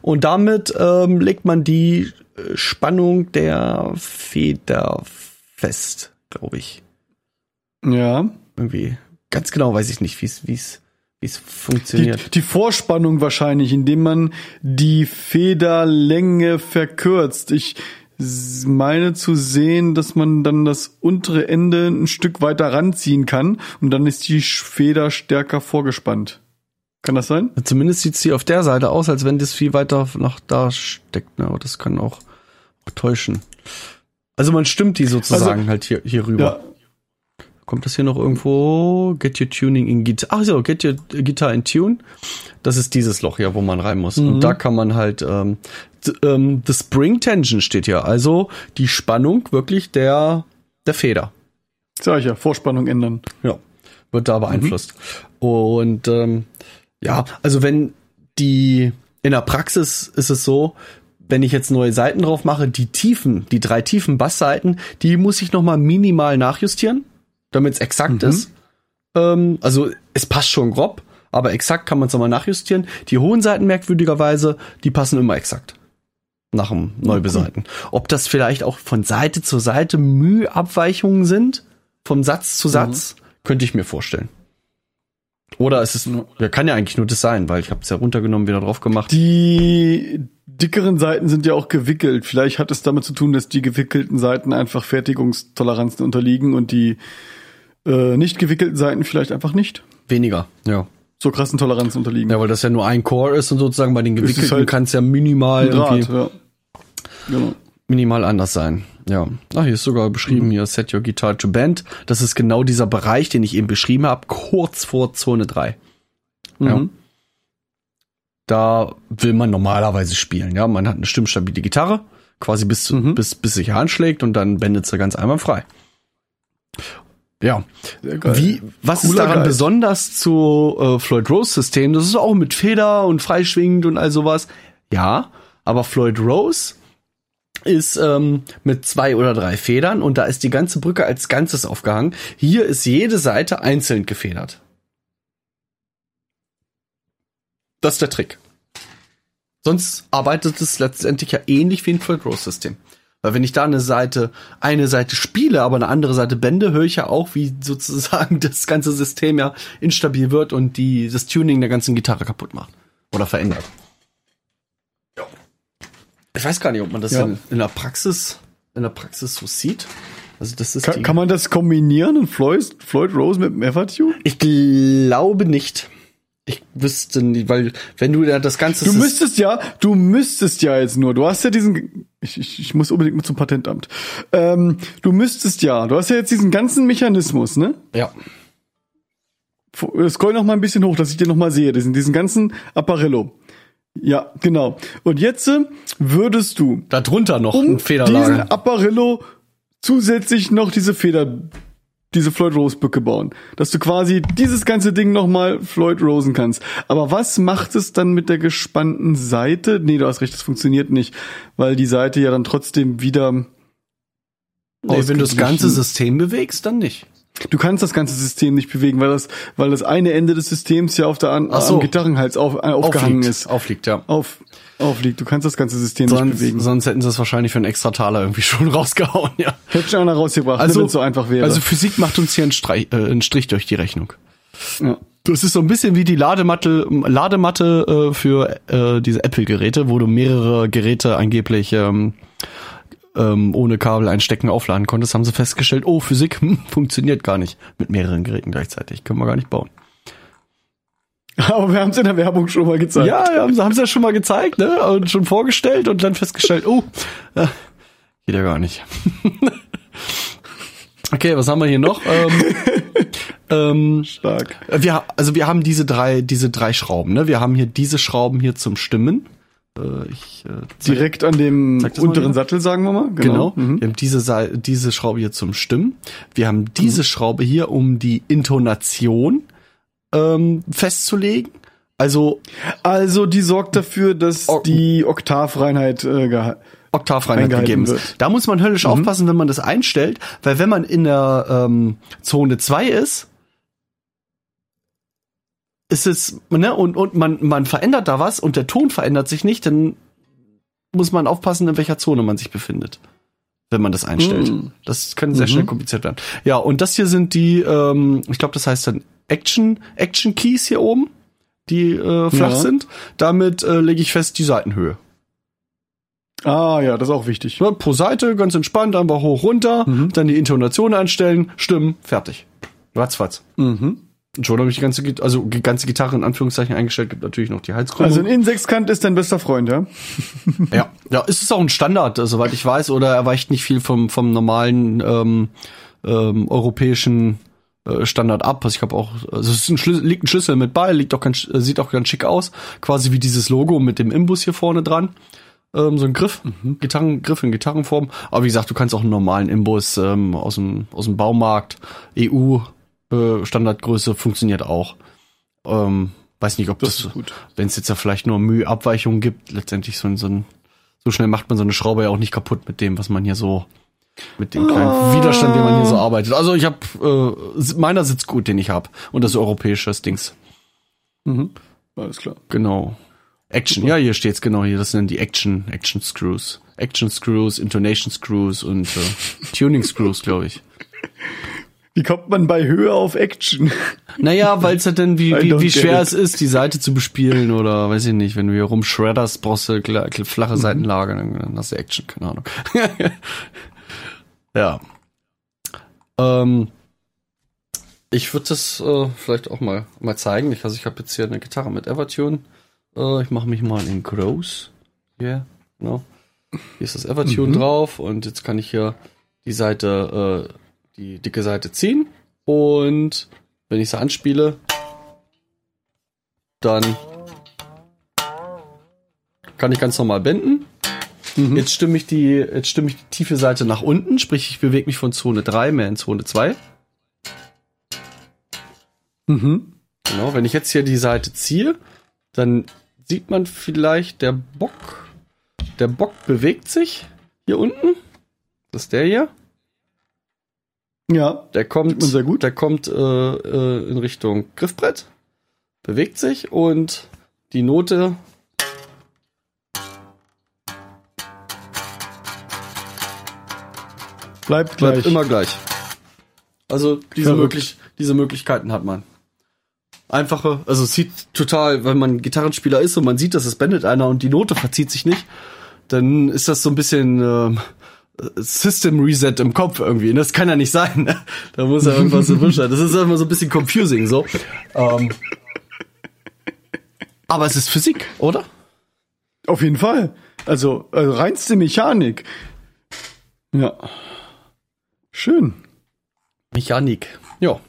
[SPEAKER 1] und damit ähm, legt man die äh, Spannung der Feder fest, glaube ich.
[SPEAKER 2] Ja.
[SPEAKER 1] Irgendwie ganz genau weiß ich nicht, wie es wie es wie es funktioniert.
[SPEAKER 2] Die, die Vorspannung wahrscheinlich, indem man die Federlänge verkürzt. Ich meine zu sehen, dass man dann das untere Ende ein Stück weiter ranziehen kann und dann ist die Feder stärker vorgespannt. Kann das sein?
[SPEAKER 1] Zumindest sieht sie auf der Seite aus, als wenn das viel weiter nach da steckt. Ne? Aber das kann auch, auch täuschen. Also man stimmt die sozusagen
[SPEAKER 2] Also-
[SPEAKER 1] halt hier, hier rüber.
[SPEAKER 2] Ja.
[SPEAKER 1] Kommt das hier noch irgendwo? Get your tuning in Guitar. Ach so, get your Guitar in tune. Das ist dieses Loch hier, wo man rein muss. Und da kann man halt, ähm, ähm, the spring tension steht hier. Also die Spannung wirklich der, der Feder.
[SPEAKER 2] Sag ich ja, Vorspannung ändern.
[SPEAKER 1] Ja, wird da beeinflusst. Und ähm, ja, also wenn die in der Praxis ist es so, wenn ich jetzt neue Seiten drauf mache, die Tiefen, die drei tiefen Bassseiten, die muss ich noch mal minimal nachjustieren, damit es exakt ist. Ähm, also es passt schon grob, aber exakt kann man es nochmal nachjustieren. Die hohen Seiten merkwürdigerweise, die passen immer exakt nach dem Neubeseiten. Ob das vielleicht auch von Seite zu Seite Mühabweichungen sind, vom Satz zu Satz, könnte ich mir vorstellen. Oder es ist, ja, kann ja eigentlich nur das sein, weil ich habe es ja runtergenommen, wieder drauf gemacht.
[SPEAKER 2] Die dickeren Seiten sind ja auch gewickelt. Vielleicht hat es damit zu tun, dass die gewickelten Seiten einfach Fertigungstoleranzen unterliegen und die äh, nicht gewickelten Seiten vielleicht einfach nicht
[SPEAKER 1] Weniger, ja.
[SPEAKER 2] so krassen Toleranzen unterliegen.
[SPEAKER 1] Ja, weil das ja nur ein Core ist und sozusagen bei den gewickelten
[SPEAKER 2] halt
[SPEAKER 1] kann es ja minimal
[SPEAKER 2] Draht, ja. Genau.
[SPEAKER 1] minimal anders sein. Ja. Ach, hier ist sogar beschrieben hier Set Your Guitar to Bend. Das ist genau dieser Bereich, den ich eben beschrieben habe, kurz vor Zone 3. Ja.
[SPEAKER 2] Mhm.
[SPEAKER 1] Da will man normalerweise spielen. Ja, man hat eine stimmstabile Gitarre, quasi bis,
[SPEAKER 2] Mhm.
[SPEAKER 1] bis, bis sich anschlägt und dann bendet sie ganz einwandfrei. Ja. Wie, was ist
[SPEAKER 2] Cooler
[SPEAKER 1] daran
[SPEAKER 2] Guide.
[SPEAKER 1] besonders zu äh, Floyd Rose System? Das ist auch mit Feder und freischwingend und all sowas. Ja, aber Floyd Rose ist ähm, mit zwei oder drei Federn und da ist die ganze Brücke als Ganzes aufgehangen. Hier ist jede Seite einzeln gefedert. Das ist der Trick. Sonst arbeitet es letztendlich ja ähnlich wie ein Floyd Rose System. Weil wenn ich da eine Seite, eine Seite spiele, aber eine andere Seite bände, höre ich ja auch, wie sozusagen das ganze System ja instabil wird und die, das Tuning der ganzen Gitarre kaputt macht. Oder verändert. Ich weiß gar nicht, ob man das
[SPEAKER 2] Ja.
[SPEAKER 1] in, in der Praxis, in der Praxis so sieht. Also das ist
[SPEAKER 2] Kann,
[SPEAKER 1] die,
[SPEAKER 2] kann man das kombinieren, ein Floyd, Floyd Rose mit dem Evertune?
[SPEAKER 1] ich glaube nicht. Ich wüsste nicht, weil wenn du ja das ganze
[SPEAKER 2] Du müsstest ja, du müsstest ja jetzt nur, du hast ja diesen, ich, ich, ich muss unbedingt mal zum Patentamt. Ähm, du müsstest ja, du hast ja jetzt diesen ganzen Mechanismus, ne?
[SPEAKER 1] ja.
[SPEAKER 2] F- Scroll noch mal ein bisschen hoch, dass ich den noch mal sehe, diesen, diesen ganzen Apparillo. Ja, genau. Und jetzt äh, würdest du
[SPEAKER 1] Darunter noch
[SPEAKER 2] um
[SPEAKER 1] ein
[SPEAKER 2] diesen
[SPEAKER 1] Federlager.
[SPEAKER 2] Apparillo zusätzlich noch diese Feder, diese Floyd Rose Bücke bauen. Dass du quasi dieses ganze Ding nochmal Floyd Rosen kannst. Aber was macht es dann mit der gespannten Seite? Nee, du hast recht, das funktioniert nicht, weil die Seite ja dann trotzdem wieder
[SPEAKER 1] Nee, wenn du das ganze System bewegst, dann nicht.
[SPEAKER 2] Du kannst das ganze System nicht bewegen, weil das, weil das eine Ende des Systems ja auf der an,
[SPEAKER 1] so.
[SPEAKER 2] am Gitarrenhals auf, äh, aufgehangen
[SPEAKER 1] Aufliegt.
[SPEAKER 2] ist.
[SPEAKER 1] Aufliegt, ja.
[SPEAKER 2] Auf, aufliegt. Du kannst das ganze System nicht
[SPEAKER 1] Sonst,
[SPEAKER 2] bewegen.
[SPEAKER 1] sonst hätten sie es wahrscheinlich für einen extra Taler irgendwie schon rausgehauen, ja.
[SPEAKER 2] Hätte schon einer rausgebracht,
[SPEAKER 1] Also,
[SPEAKER 2] also, wenn es so einfach wäre.
[SPEAKER 1] Also Physik macht uns hier einen, Streich, äh, einen Strich durch die Rechnung.
[SPEAKER 2] ja.
[SPEAKER 1] Das ist so ein bisschen wie die Ladematte, Ladematte äh, für äh, diese Apple-Geräte, wo du mehrere Geräte angeblich ähm, ähm, ohne Kabel einstecken aufladen konntest, haben sie festgestellt, oh, Physik hm, funktioniert gar nicht mit mehreren Geräten gleichzeitig. Können wir gar nicht bauen.
[SPEAKER 2] Aber wir haben es in der Werbung schon mal gezeigt.
[SPEAKER 1] Ja, ja, haben sie ja schon mal gezeigt, ne? Und schon vorgestellt und dann festgestellt, oh, äh, geht ja gar nicht. okay, was haben wir hier noch? Ähm, ähm,
[SPEAKER 2] Stark.
[SPEAKER 1] wir, also wir haben diese drei, diese drei Schrauben, ne? Wir haben hier diese Schrauben hier zum Stimmen. Äh, ich, äh, zeig-
[SPEAKER 2] Direkt an dem unteren. Sattel, sagen wir mal.
[SPEAKER 1] Genau.
[SPEAKER 2] Mhm.
[SPEAKER 1] Wir haben diese, diese Schraube hier zum Stimmen. Wir haben diese Schraube hier, um die Intonation ähm, festzulegen. Also
[SPEAKER 2] Also die sorgt dafür, dass
[SPEAKER 1] Oh.
[SPEAKER 2] die Oktavreinheit äh,
[SPEAKER 1] Oktavreinheit gegeben ist.
[SPEAKER 2] wird.
[SPEAKER 1] Da muss man höllisch aufpassen, wenn man das einstellt, weil wenn man in der ähm, Zone 2 ist, ist es, ne, und, und man, man verändert da was und der Ton verändert sich nicht, dann muss man aufpassen, in welcher Zone man sich befindet, wenn man das einstellt.
[SPEAKER 2] Mm.
[SPEAKER 1] Das kann sehr
[SPEAKER 2] Mhm.
[SPEAKER 1] schnell kompliziert werden. Ja, und das hier sind die, ähm, ich glaube, das heißt dann Action, Action Keys hier oben, die äh, flach
[SPEAKER 2] Ja.
[SPEAKER 1] sind. Damit äh, lege ich fest die Seitenhöhe.
[SPEAKER 2] Ah ja, das ist auch wichtig.
[SPEAKER 1] Pro Seite, ganz entspannt, einfach hoch, runter,
[SPEAKER 2] Mhm.
[SPEAKER 1] dann die Intonation einstellen, Stimmen, fertig. Ratzfatz.
[SPEAKER 2] Mhm.
[SPEAKER 1] Und schon habe ich die ganze, also die ganze Gitarre in Anführungszeichen eingestellt, gibt natürlich noch die Halskrone.
[SPEAKER 2] Also ein Insexkant ist dein bester Freund, ja?
[SPEAKER 1] ja, ja, ist es auch ein Standard, äh, soweit ich weiß, oder er weicht nicht viel vom, vom normalen ähm, ähm, europäischen äh, Standard ab. Also ich habe auch, also es ist ein Schlüssel, liegt ein Schlüssel mit bei, liegt auch ganz, sieht auch ganz schick aus, quasi wie dieses Logo mit dem Imbus hier vorne dran. Ähm, so ein Griff, Gitarrengriff in Gitarrenform. Aber wie gesagt, du kannst auch einen normalen Imbus ähm, aus dem aus dem Baumarkt, EU äh, Standardgröße funktioniert auch. Ähm, weiß nicht, ob
[SPEAKER 2] Das
[SPEAKER 1] das, wenn es jetzt ja vielleicht nur Müheabweichungen gibt, letztendlich so, ein- so ein so schnell macht man so eine Schraube ja auch nicht kaputt mit dem, was man hier so mit dem kleinen Widerstand, den man hier so arbeitet. Also ich habe äh, meiner sitzt gut, den ich habe und das ist europäisches Dings.
[SPEAKER 2] Mhm. Alles klar.
[SPEAKER 1] Genau. Action, ja, hier steht's genau hier. Das sind die Action, Action Screws. Action Screws, Intonation Screws und äh, Tuning Screws, glaube ich.
[SPEAKER 2] Wie kommt man bei Höhe auf Action?
[SPEAKER 1] Naja, weil es halt dann, wie, wie, wie schwer es ist, die Seite zu bespielen oder weiß ich nicht, wenn du hier rumschredderst, brauchst du flache Seitenlage, dann, dann hast du Action, keine Ahnung. ja. Ähm, ich würde das äh, vielleicht auch mal, mal zeigen. Ich, also ich habe jetzt hier eine Gitarre mit Evertune. Äh, ich mache mich mal in Gross. Hier, genau. Hier ist das Evertune drauf und jetzt kann ich hier die Seite, äh, die dicke Seite ziehen und wenn ich sie anspiele, dann kann ich ganz normal benden. Jetzt stimme ich die, jetzt stimme ich die tiefe Seite nach unten, sprich ich bewege mich von Zone 3 mehr in Zone 2.
[SPEAKER 2] Mhm.
[SPEAKER 1] Genau, wenn ich jetzt hier die Seite ziehe, dann sieht man vielleicht der Bock. Der Bock bewegt sich hier unten. Das ist der hier.
[SPEAKER 2] Ja.
[SPEAKER 1] Der kommt,
[SPEAKER 2] sehr gut.
[SPEAKER 1] der kommt äh, äh, in Richtung Griffbrett, bewegt sich und die Note
[SPEAKER 2] Bleibt
[SPEAKER 1] bleibt
[SPEAKER 2] gleich.
[SPEAKER 1] immer gleich. Also diese,
[SPEAKER 2] Verrückt.
[SPEAKER 1] möglich, diese Möglichkeiten hat man. Einfache, also es sieht total, wenn man Gitarrenspieler ist und man sieht, dass es bändet einer und die Note verzieht sich nicht, dann ist das so ein bisschen ähm, System Reset im Kopf irgendwie. Das kann ja nicht sein. Ne? Da muss ja irgendwas im sein. Das ist immer so ein bisschen confusing so. Ähm, aber es ist Physik, oder?
[SPEAKER 2] Auf jeden Fall. Also, also reinste Mechanik. Ja. Schön.
[SPEAKER 1] Mechanik. Ja.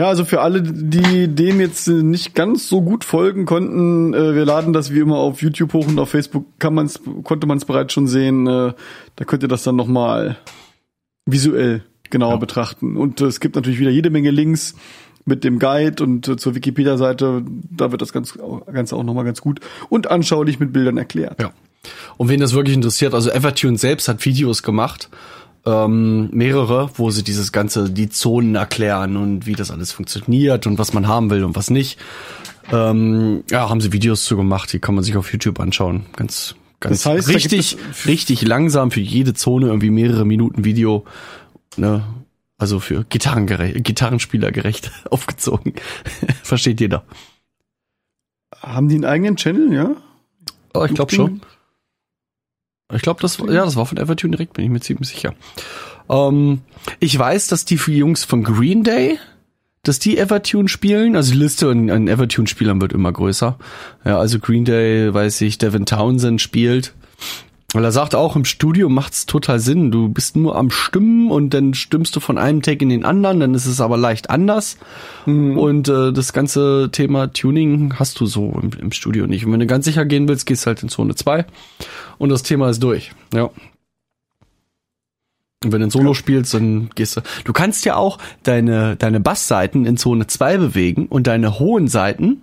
[SPEAKER 2] Ja, also für alle, die dem jetzt nicht ganz so gut folgen konnten, äh, wir laden das wie immer auf YouTube hoch und auf Facebook kann man's, konnte man es bereits schon sehen. Äh, da könnt ihr das dann nochmal visuell genauer betrachten. Und äh, es gibt natürlich wieder jede Menge Links mit dem Guide und zur Wikipedia-Seite. Da wird das ganz, Ganze auch nochmal ganz gut und anschaulich mit Bildern erklärt.
[SPEAKER 1] Ja. Und wen das wirklich interessiert, also Evertune selbst hat Videos gemacht, ähm, mehrere, wo sie dieses ganze, die Zonen erklären und wie das alles funktioniert und was man haben will und was nicht. Ähm, ja, haben sie Videos zu gemacht, die kann man sich auf YouTube anschauen. Ganz, ganz
[SPEAKER 2] Das heißt,
[SPEAKER 1] richtig, richtig langsam für jede Zone irgendwie mehrere Minuten Video. Ne? Also für Gitarrengerecht, Gitarrenspieler gerecht aufgezogen. Versteht jeder.
[SPEAKER 2] Haben die einen eigenen Channel, ja?
[SPEAKER 1] Oh, ich glaube schon. Ich glaube, das, war- ja, das war von Evertune direkt, bin ich mir ziemlich sicher. Ähm, ich weiß, dass die vier Jungs von Green Day, dass die Evertune spielen. Also die Liste an, an Evertune-Spielern wird immer größer. Ja, also Green Day, weiß ich, Devin Townsend spielt. Weil er sagt auch, im Studio macht's total Sinn. Du bist nur am Stimmen und dann stimmst du von einem Take in den anderen, dann ist es aber leicht anders. Und äh, das ganze Thema Tuning hast du so im, im Studio nicht. Und wenn du ganz sicher gehen willst, gehst halt in Zone 2 und das Thema ist durch. Ja. Und wenn du ein Solo spielst, dann gehst du. Du kannst ja auch deine, deine Bassseiten in Zone 2 bewegen und deine hohen Seiten,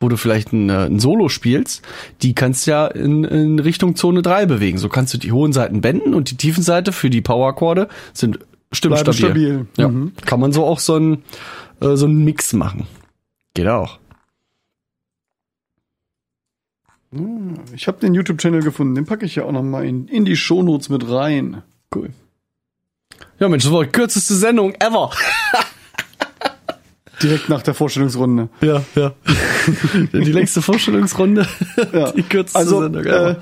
[SPEAKER 1] wo du vielleicht ein, äh, ein Solo spielst, die kannst du ja in, in Richtung Zone 3 bewegen. So kannst du die hohen Seiten benden und die tiefen Seite für die Power-Akkorde sind stimmstabil.
[SPEAKER 2] Bleiben stabil.
[SPEAKER 1] Ja.
[SPEAKER 2] Mhm.
[SPEAKER 1] Kann man so auch so ein äh, so einen Mix machen. Geht auch.
[SPEAKER 2] Ich habe den YouTube-Channel gefunden, den packe ich ja auch noch mal in, in die Shownotes mit rein.
[SPEAKER 1] Cool. Ja, Mensch, das war die kürzeste Sendung ever.
[SPEAKER 2] Direkt nach der Vorstellungsrunde.
[SPEAKER 1] Ja, ja. die längste Vorstellungsrunde.
[SPEAKER 2] Ja.
[SPEAKER 1] Die kürzeste
[SPEAKER 2] Also,
[SPEAKER 1] Sendung
[SPEAKER 2] äh.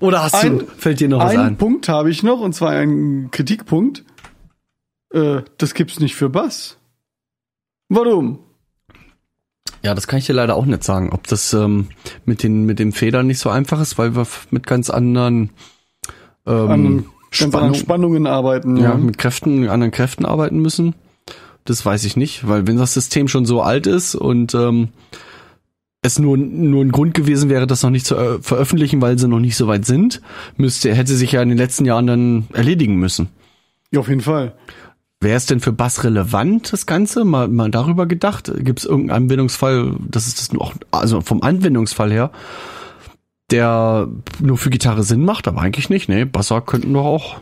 [SPEAKER 1] Oder hast
[SPEAKER 2] ein-
[SPEAKER 1] du, fällt dir noch was
[SPEAKER 2] Einen
[SPEAKER 1] ein?
[SPEAKER 2] Punkt habe ich noch, und zwar einen Kritikpunkt. Äh, das gibt's nicht für Bass. Warum?
[SPEAKER 1] Ja, das kann ich dir leider auch nicht sagen, ob das ähm, mit den mit dem Federn nicht so einfach ist, weil wir mit ganz anderen ähm,
[SPEAKER 2] An ganz
[SPEAKER 1] Spannung-
[SPEAKER 2] anderen Spannungen arbeiten.
[SPEAKER 1] ja, mit Kräften, anderen Kräften arbeiten müssen. Das weiß ich nicht, weil wenn das System schon so alt ist und ähm, es nur, nur ein Grund gewesen wäre, das noch nicht zu äh, veröffentlichen, weil sie noch nicht so weit sind, müsste, hätte sich ja in den letzten Jahren dann erledigen müssen.
[SPEAKER 2] ja, auf jeden Fall.
[SPEAKER 1] Wäre es denn für Bass relevant, das Ganze? Mal, mal darüber gedacht? Gibt es irgendeinen Anwendungsfall, das ist das nur auch, also vom Anwendungsfall her, der nur für Gitarre Sinn macht, aber eigentlich nicht. Nee, Basser könnten doch auch.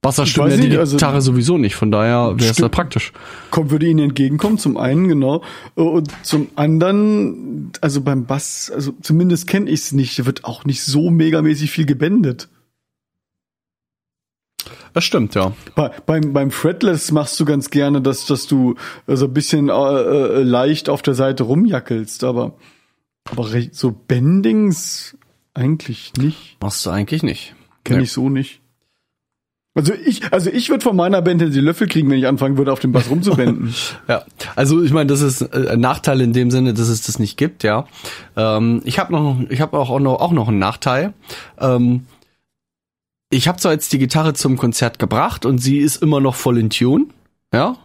[SPEAKER 1] Basser stimmt ja die
[SPEAKER 2] nicht, also-
[SPEAKER 1] Gitarre sowieso nicht, von daher wäre es da praktisch.
[SPEAKER 2] Kommt, würde ihnen entgegenkommen, zum einen, genau. Und zum anderen, also beim Bass, also zumindest kenne ich es nicht, wird auch nicht so megamäßig viel gebändet.
[SPEAKER 1] Das stimmt, ja.
[SPEAKER 2] Bei, beim, beim Fretless machst du ganz gerne, dass, dass du so ein bisschen äh, äh, leicht auf der Seite rumjackelst, aber, aber so Bendings eigentlich nicht.
[SPEAKER 1] Machst du eigentlich nicht.
[SPEAKER 2] Kenne
[SPEAKER 1] Nee.
[SPEAKER 2] ich so nicht. Also ich, also ich würde von meiner Band die Löffel kriegen, wenn ich anfangen würde, auf dem Bass rumzubenden.
[SPEAKER 1] Ja, also ich meine, das ist äh, ein Nachteil in dem Sinne, dass es das nicht gibt, ja. Ähm, ich habe noch, ich habe auch, auch noch auch noch einen Nachteil. Ähm, ich habe zwar jetzt die Gitarre zum Konzert gebracht und sie ist immer noch voll in Tune, ja.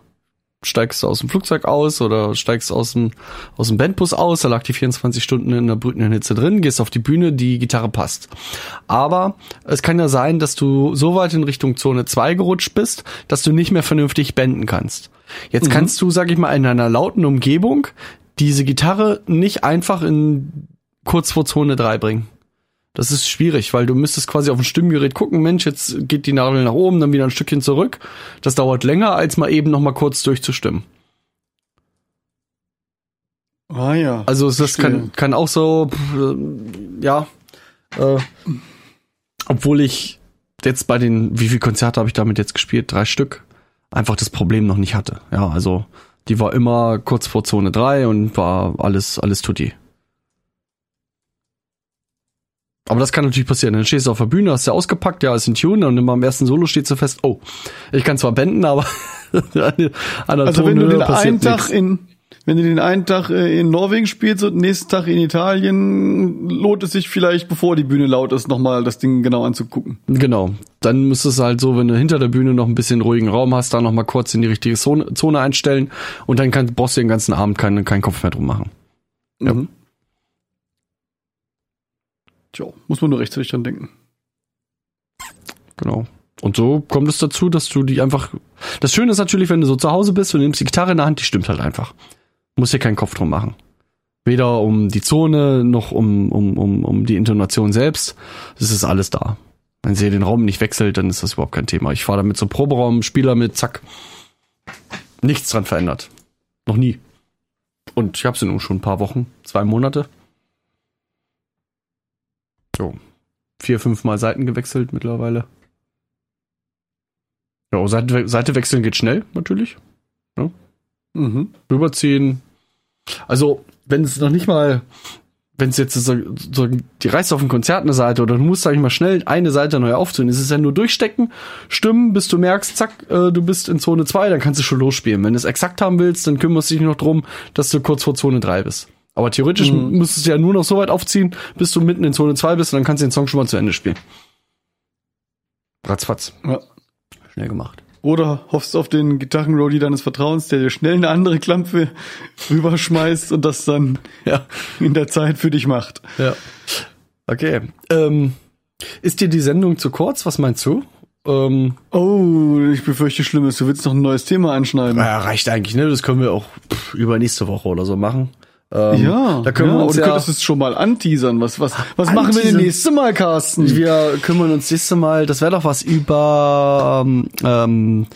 [SPEAKER 1] Steigst du aus dem Flugzeug aus oder steigst aus dem aus dem Bandbus aus, da lag die 24 Stunden in der brütenden Hitze drin, gehst auf die Bühne, die Gitarre passt. Aber es kann ja sein, dass du so weit in Richtung Zone 2 gerutscht bist, dass du nicht mehr vernünftig benden kannst. Jetzt kannst du, sag ich mal, in einer lauten Umgebung diese Gitarre nicht einfach in kurz vor Zone 3 bringen. Das ist schwierig, weil du müsstest quasi auf ein Stimmgerät gucken, Mensch, jetzt geht die Nadel nach oben, dann wieder ein Stückchen zurück. Das dauert länger, als mal eben noch mal kurz durchzustimmen.
[SPEAKER 2] ah ja.
[SPEAKER 1] Also das
[SPEAKER 2] Verstehe.
[SPEAKER 1] kann, kann auch so, äh, ja, äh, obwohl ich jetzt bei den, wie viel Konzerte habe ich damit jetzt gespielt? Drei Stück. Einfach das Problem noch nicht hatte. Ja, also die war immer kurz vor Zone 3 und war alles, alles tutti. Aber das kann natürlich passieren. Dann stehst du auf der Bühne, hast du ausgepackt, ja, ist in Tune und immer am ersten Solo steht du fest, oh, ich kann zwar benden, aber an der
[SPEAKER 2] Also wenn du den einen Tag in, wenn du den einen Tag äh, in Norwegen spielst und den nächsten Tag in Italien, lohnt es sich vielleicht, bevor die Bühne laut ist, nochmal das Ding genau anzugucken.
[SPEAKER 1] Genau. Dann müsstest du halt so, wenn du hinter der Bühne noch ein bisschen ruhigen Raum hast, da noch mal kurz in die richtige Zone, einstellen und dann kann, brauchst du den ganzen Abend keinen, keinen Kopf mehr drum machen. Ja.
[SPEAKER 2] Tja, muss man nur rechtzeitig dran denken.
[SPEAKER 1] Genau. Und so kommt es dazu, dass du die einfach. Das Schöne ist natürlich, wenn du so zu Hause bist und nimmst die Gitarre in der Hand, die stimmt halt einfach. Muss dir keinen Kopf drum machen. Weder um die Zone noch um, um, um, um die Intonation selbst. Das ist alles da. Wenn sie den Raum nicht wechselt, dann ist das überhaupt kein Thema. Ich fahre damit zum Proberaum, Spieler mit, zack. Nichts dran verändert. Noch nie. Und ich habe sie nun schon ein paar Wochen, zwei Monate. So. Vier, fünf Mal Seiten gewechselt mittlerweile. Ja, Seite, Seite wechseln geht schnell, natürlich.
[SPEAKER 2] Mhm.
[SPEAKER 1] Rüberziehen. Also, wenn es noch nicht mal wenn es jetzt so, so, die reißt auf ein Konzert eine Seite oder du musst, sag ich mal, schnell eine Seite neu aufzunehmen, ist es ja nur durchstecken, stimmen, bis du merkst, zack, äh, du bist in Zone 2, dann kannst du schon losspielen. Wenn du es exakt haben willst, dann kümmerst du dich noch drum, dass du kurz vor Zone 3 bist. Aber theoretisch
[SPEAKER 2] Mhm.
[SPEAKER 1] müsstest du ja nur noch so weit aufziehen, bis du mitten in Zone 2 bist und dann kannst du den Song schon mal zu Ende spielen. Ratzfatz.
[SPEAKER 2] Ja.
[SPEAKER 1] Schnell gemacht.
[SPEAKER 2] Oder hoffst auf den Gitarrenroadie deines Vertrauens, der dir schnell eine andere Klampe rüberschmeißt und das dann
[SPEAKER 1] Ja.
[SPEAKER 2] in der Zeit für dich macht.
[SPEAKER 1] Ja. Okay. Ähm, ist dir die Sendung zu kurz? Was meinst du? Ähm,
[SPEAKER 2] Oh, ich befürchte Schlimmes. Du willst noch ein neues Thema anschneiden.
[SPEAKER 1] naja, reicht eigentlich, ne? Das können wir auch pff, übernächste Woche oder so machen. Ähm,
[SPEAKER 2] ja,
[SPEAKER 1] da können
[SPEAKER 2] ja,
[SPEAKER 1] wir uns
[SPEAKER 2] und
[SPEAKER 1] ja,
[SPEAKER 2] könntest es schon mal anteasern. Was, was, was machen wir denn
[SPEAKER 1] Anteasern?
[SPEAKER 2] nächste Mal, Carsten?
[SPEAKER 1] wir kümmern uns nächste Mal, das wäre doch was über ähm, ähm,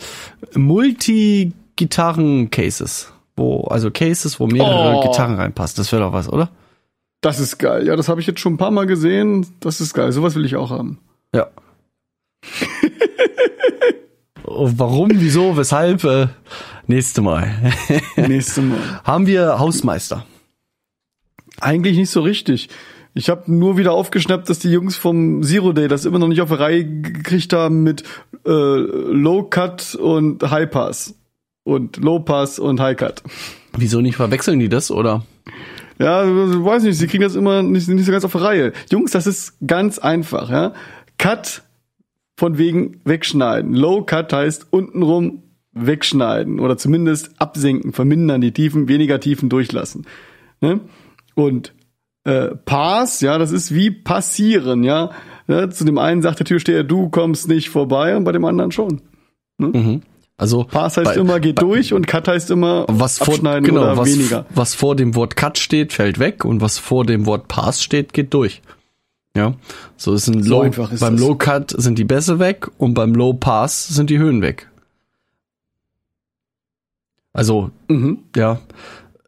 [SPEAKER 1] Multi-Gitarren-Cases. Wo, also Cases, wo mehrere
[SPEAKER 2] Oh.
[SPEAKER 1] Gitarren reinpassen. Das wäre doch was, oder?
[SPEAKER 2] Das ist geil. Ja, das habe ich jetzt schon ein paar Mal gesehen. Das ist geil. Sowas will ich auch haben.
[SPEAKER 1] Ja. Oh, Warum, wieso, weshalb? Äh, nächste Mal.
[SPEAKER 2] Nächste Mal.
[SPEAKER 1] Haben wir Hausmeister.
[SPEAKER 2] Eigentlich nicht so richtig. Ich habe nur wieder aufgeschnappt, dass die Jungs vom Zero Day das immer noch nicht auf die Reihe gekriegt haben mit äh, Low Cut und High Pass. Und Low Pass und High Cut.
[SPEAKER 1] Wieso nicht verwechseln die das, oder?
[SPEAKER 2] Ja, weiß nicht, sie kriegen das immer nicht, nicht so ganz auf die Reihe. Jungs, das ist ganz einfach, ja. Cut von wegen wegschneiden. Low Cut heißt untenrum wegschneiden oder zumindest absenken, vermindern, die Tiefen, weniger Tiefen durchlassen. Ne? Und äh, Pass, ja, das ist wie passieren, ja. ja. Zu dem einen sagt der Türsteher, du kommst nicht vorbei und bei dem anderen schon.
[SPEAKER 1] Mhm. Also
[SPEAKER 2] Pass heißt
[SPEAKER 1] bei-
[SPEAKER 2] immer geht
[SPEAKER 1] bei-
[SPEAKER 2] durch und Cut heißt immer
[SPEAKER 1] was vor, genau,
[SPEAKER 2] oder
[SPEAKER 1] was,
[SPEAKER 2] weniger.
[SPEAKER 1] was vor dem Wort Cut steht, fällt weg und was vor dem Wort Pass steht, geht durch. Ja, so ist ein
[SPEAKER 2] So
[SPEAKER 1] Low,
[SPEAKER 2] ist
[SPEAKER 1] beim
[SPEAKER 2] das.
[SPEAKER 1] Low Cut sind die Bässe weg und beim Low Pass sind die Höhen weg. Also
[SPEAKER 2] Mhm.
[SPEAKER 1] ja,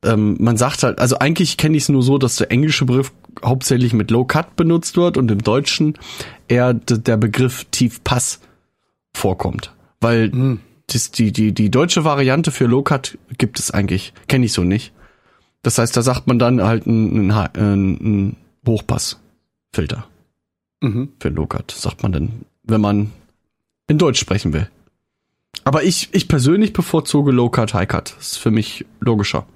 [SPEAKER 1] ähm, man sagt halt, also eigentlich kenne ich es nur so, dass der englische Begriff hauptsächlich mit Low Cut benutzt wird und im Deutschen eher der Begriff Tief Pass vorkommt, weil
[SPEAKER 2] Mhm.
[SPEAKER 1] das, die die die deutsche Variante für Low Cut gibt es eigentlich, kenne ich so nicht. Das heißt, da sagt man dann halt einen, einen, einen Hochpassfilter
[SPEAKER 2] Mhm.
[SPEAKER 1] für Low Cut, sagt man dann, wenn man in Deutsch sprechen will. Aber ich, ich persönlich bevorzuge Low Cut, High Cut. Das ist für mich logischer.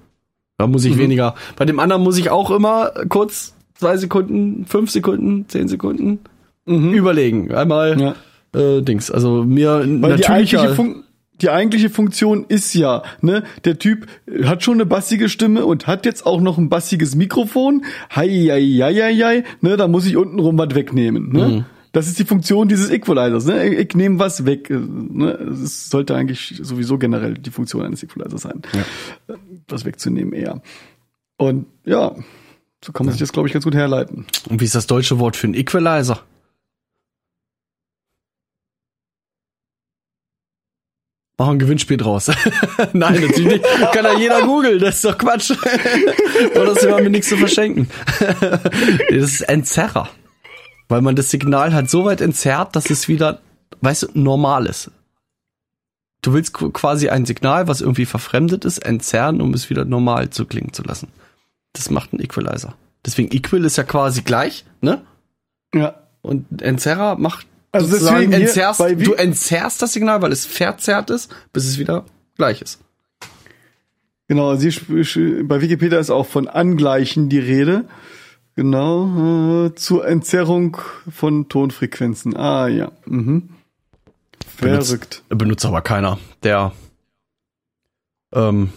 [SPEAKER 1] Da muss ich
[SPEAKER 2] Mhm.
[SPEAKER 1] weniger. Bei dem anderen muss ich auch immer kurz zwei Sekunden, fünf Sekunden, zehn Sekunden
[SPEAKER 2] Mhm.
[SPEAKER 1] überlegen. Einmal
[SPEAKER 2] Ja.
[SPEAKER 1] äh, Dings. Also mir
[SPEAKER 2] Weil die
[SPEAKER 1] natürlich
[SPEAKER 2] eigentliche, Fun die eigentliche Funktion ist ja, ne, der Typ hat schon eine bassige Stimme und hat jetzt auch noch ein bassiges Mikrofon. Hei, hei, hei, hei, hei, ne, da muss ich unten rum was wegnehmen, ne?
[SPEAKER 1] Mhm.
[SPEAKER 2] Das ist die Funktion dieses Equalizers, ne? Ich, ich nehme was weg, ne? Das sollte eigentlich sowieso generell die Funktion eines Equalizers sein.
[SPEAKER 1] Ja.
[SPEAKER 2] Was wegzunehmen eher. Und ja, so kann man sich das, glaube ich, ganz gut herleiten.
[SPEAKER 1] Und wie ist das deutsche Wort für einen Equalizer? Mach ein Gewinnspiel draus. Nein, natürlich nicht. Kann ja jeder googeln, das ist doch Quatsch. Oder das haben wir nichts zu verschenken. das ist Entzerrer. Weil man das Signal halt so weit entzerrt, dass es wieder, weißt du, normal ist. Du willst qu- quasi ein Signal, was irgendwie verfremdet ist, entzerren, um es wieder normal zu klingen zu lassen. Das macht ein Equalizer. Deswegen Equal ist ja quasi gleich, ne?
[SPEAKER 2] Ja.
[SPEAKER 1] Und Entzerrer macht
[SPEAKER 2] Also
[SPEAKER 1] sozusagen
[SPEAKER 2] deswegen hier
[SPEAKER 1] entzerrst, du entzerrst das Signal, weil es verzerrt ist, bis es wieder gleich ist.
[SPEAKER 2] Genau, bei Wikipedia ist auch von Angleichen die Rede. Genau, äh, zur Entzerrung von Tonfrequenzen. Ah ja. Mhm. Verrückt.
[SPEAKER 1] Benutzt, benutzt aber keiner, der ähm,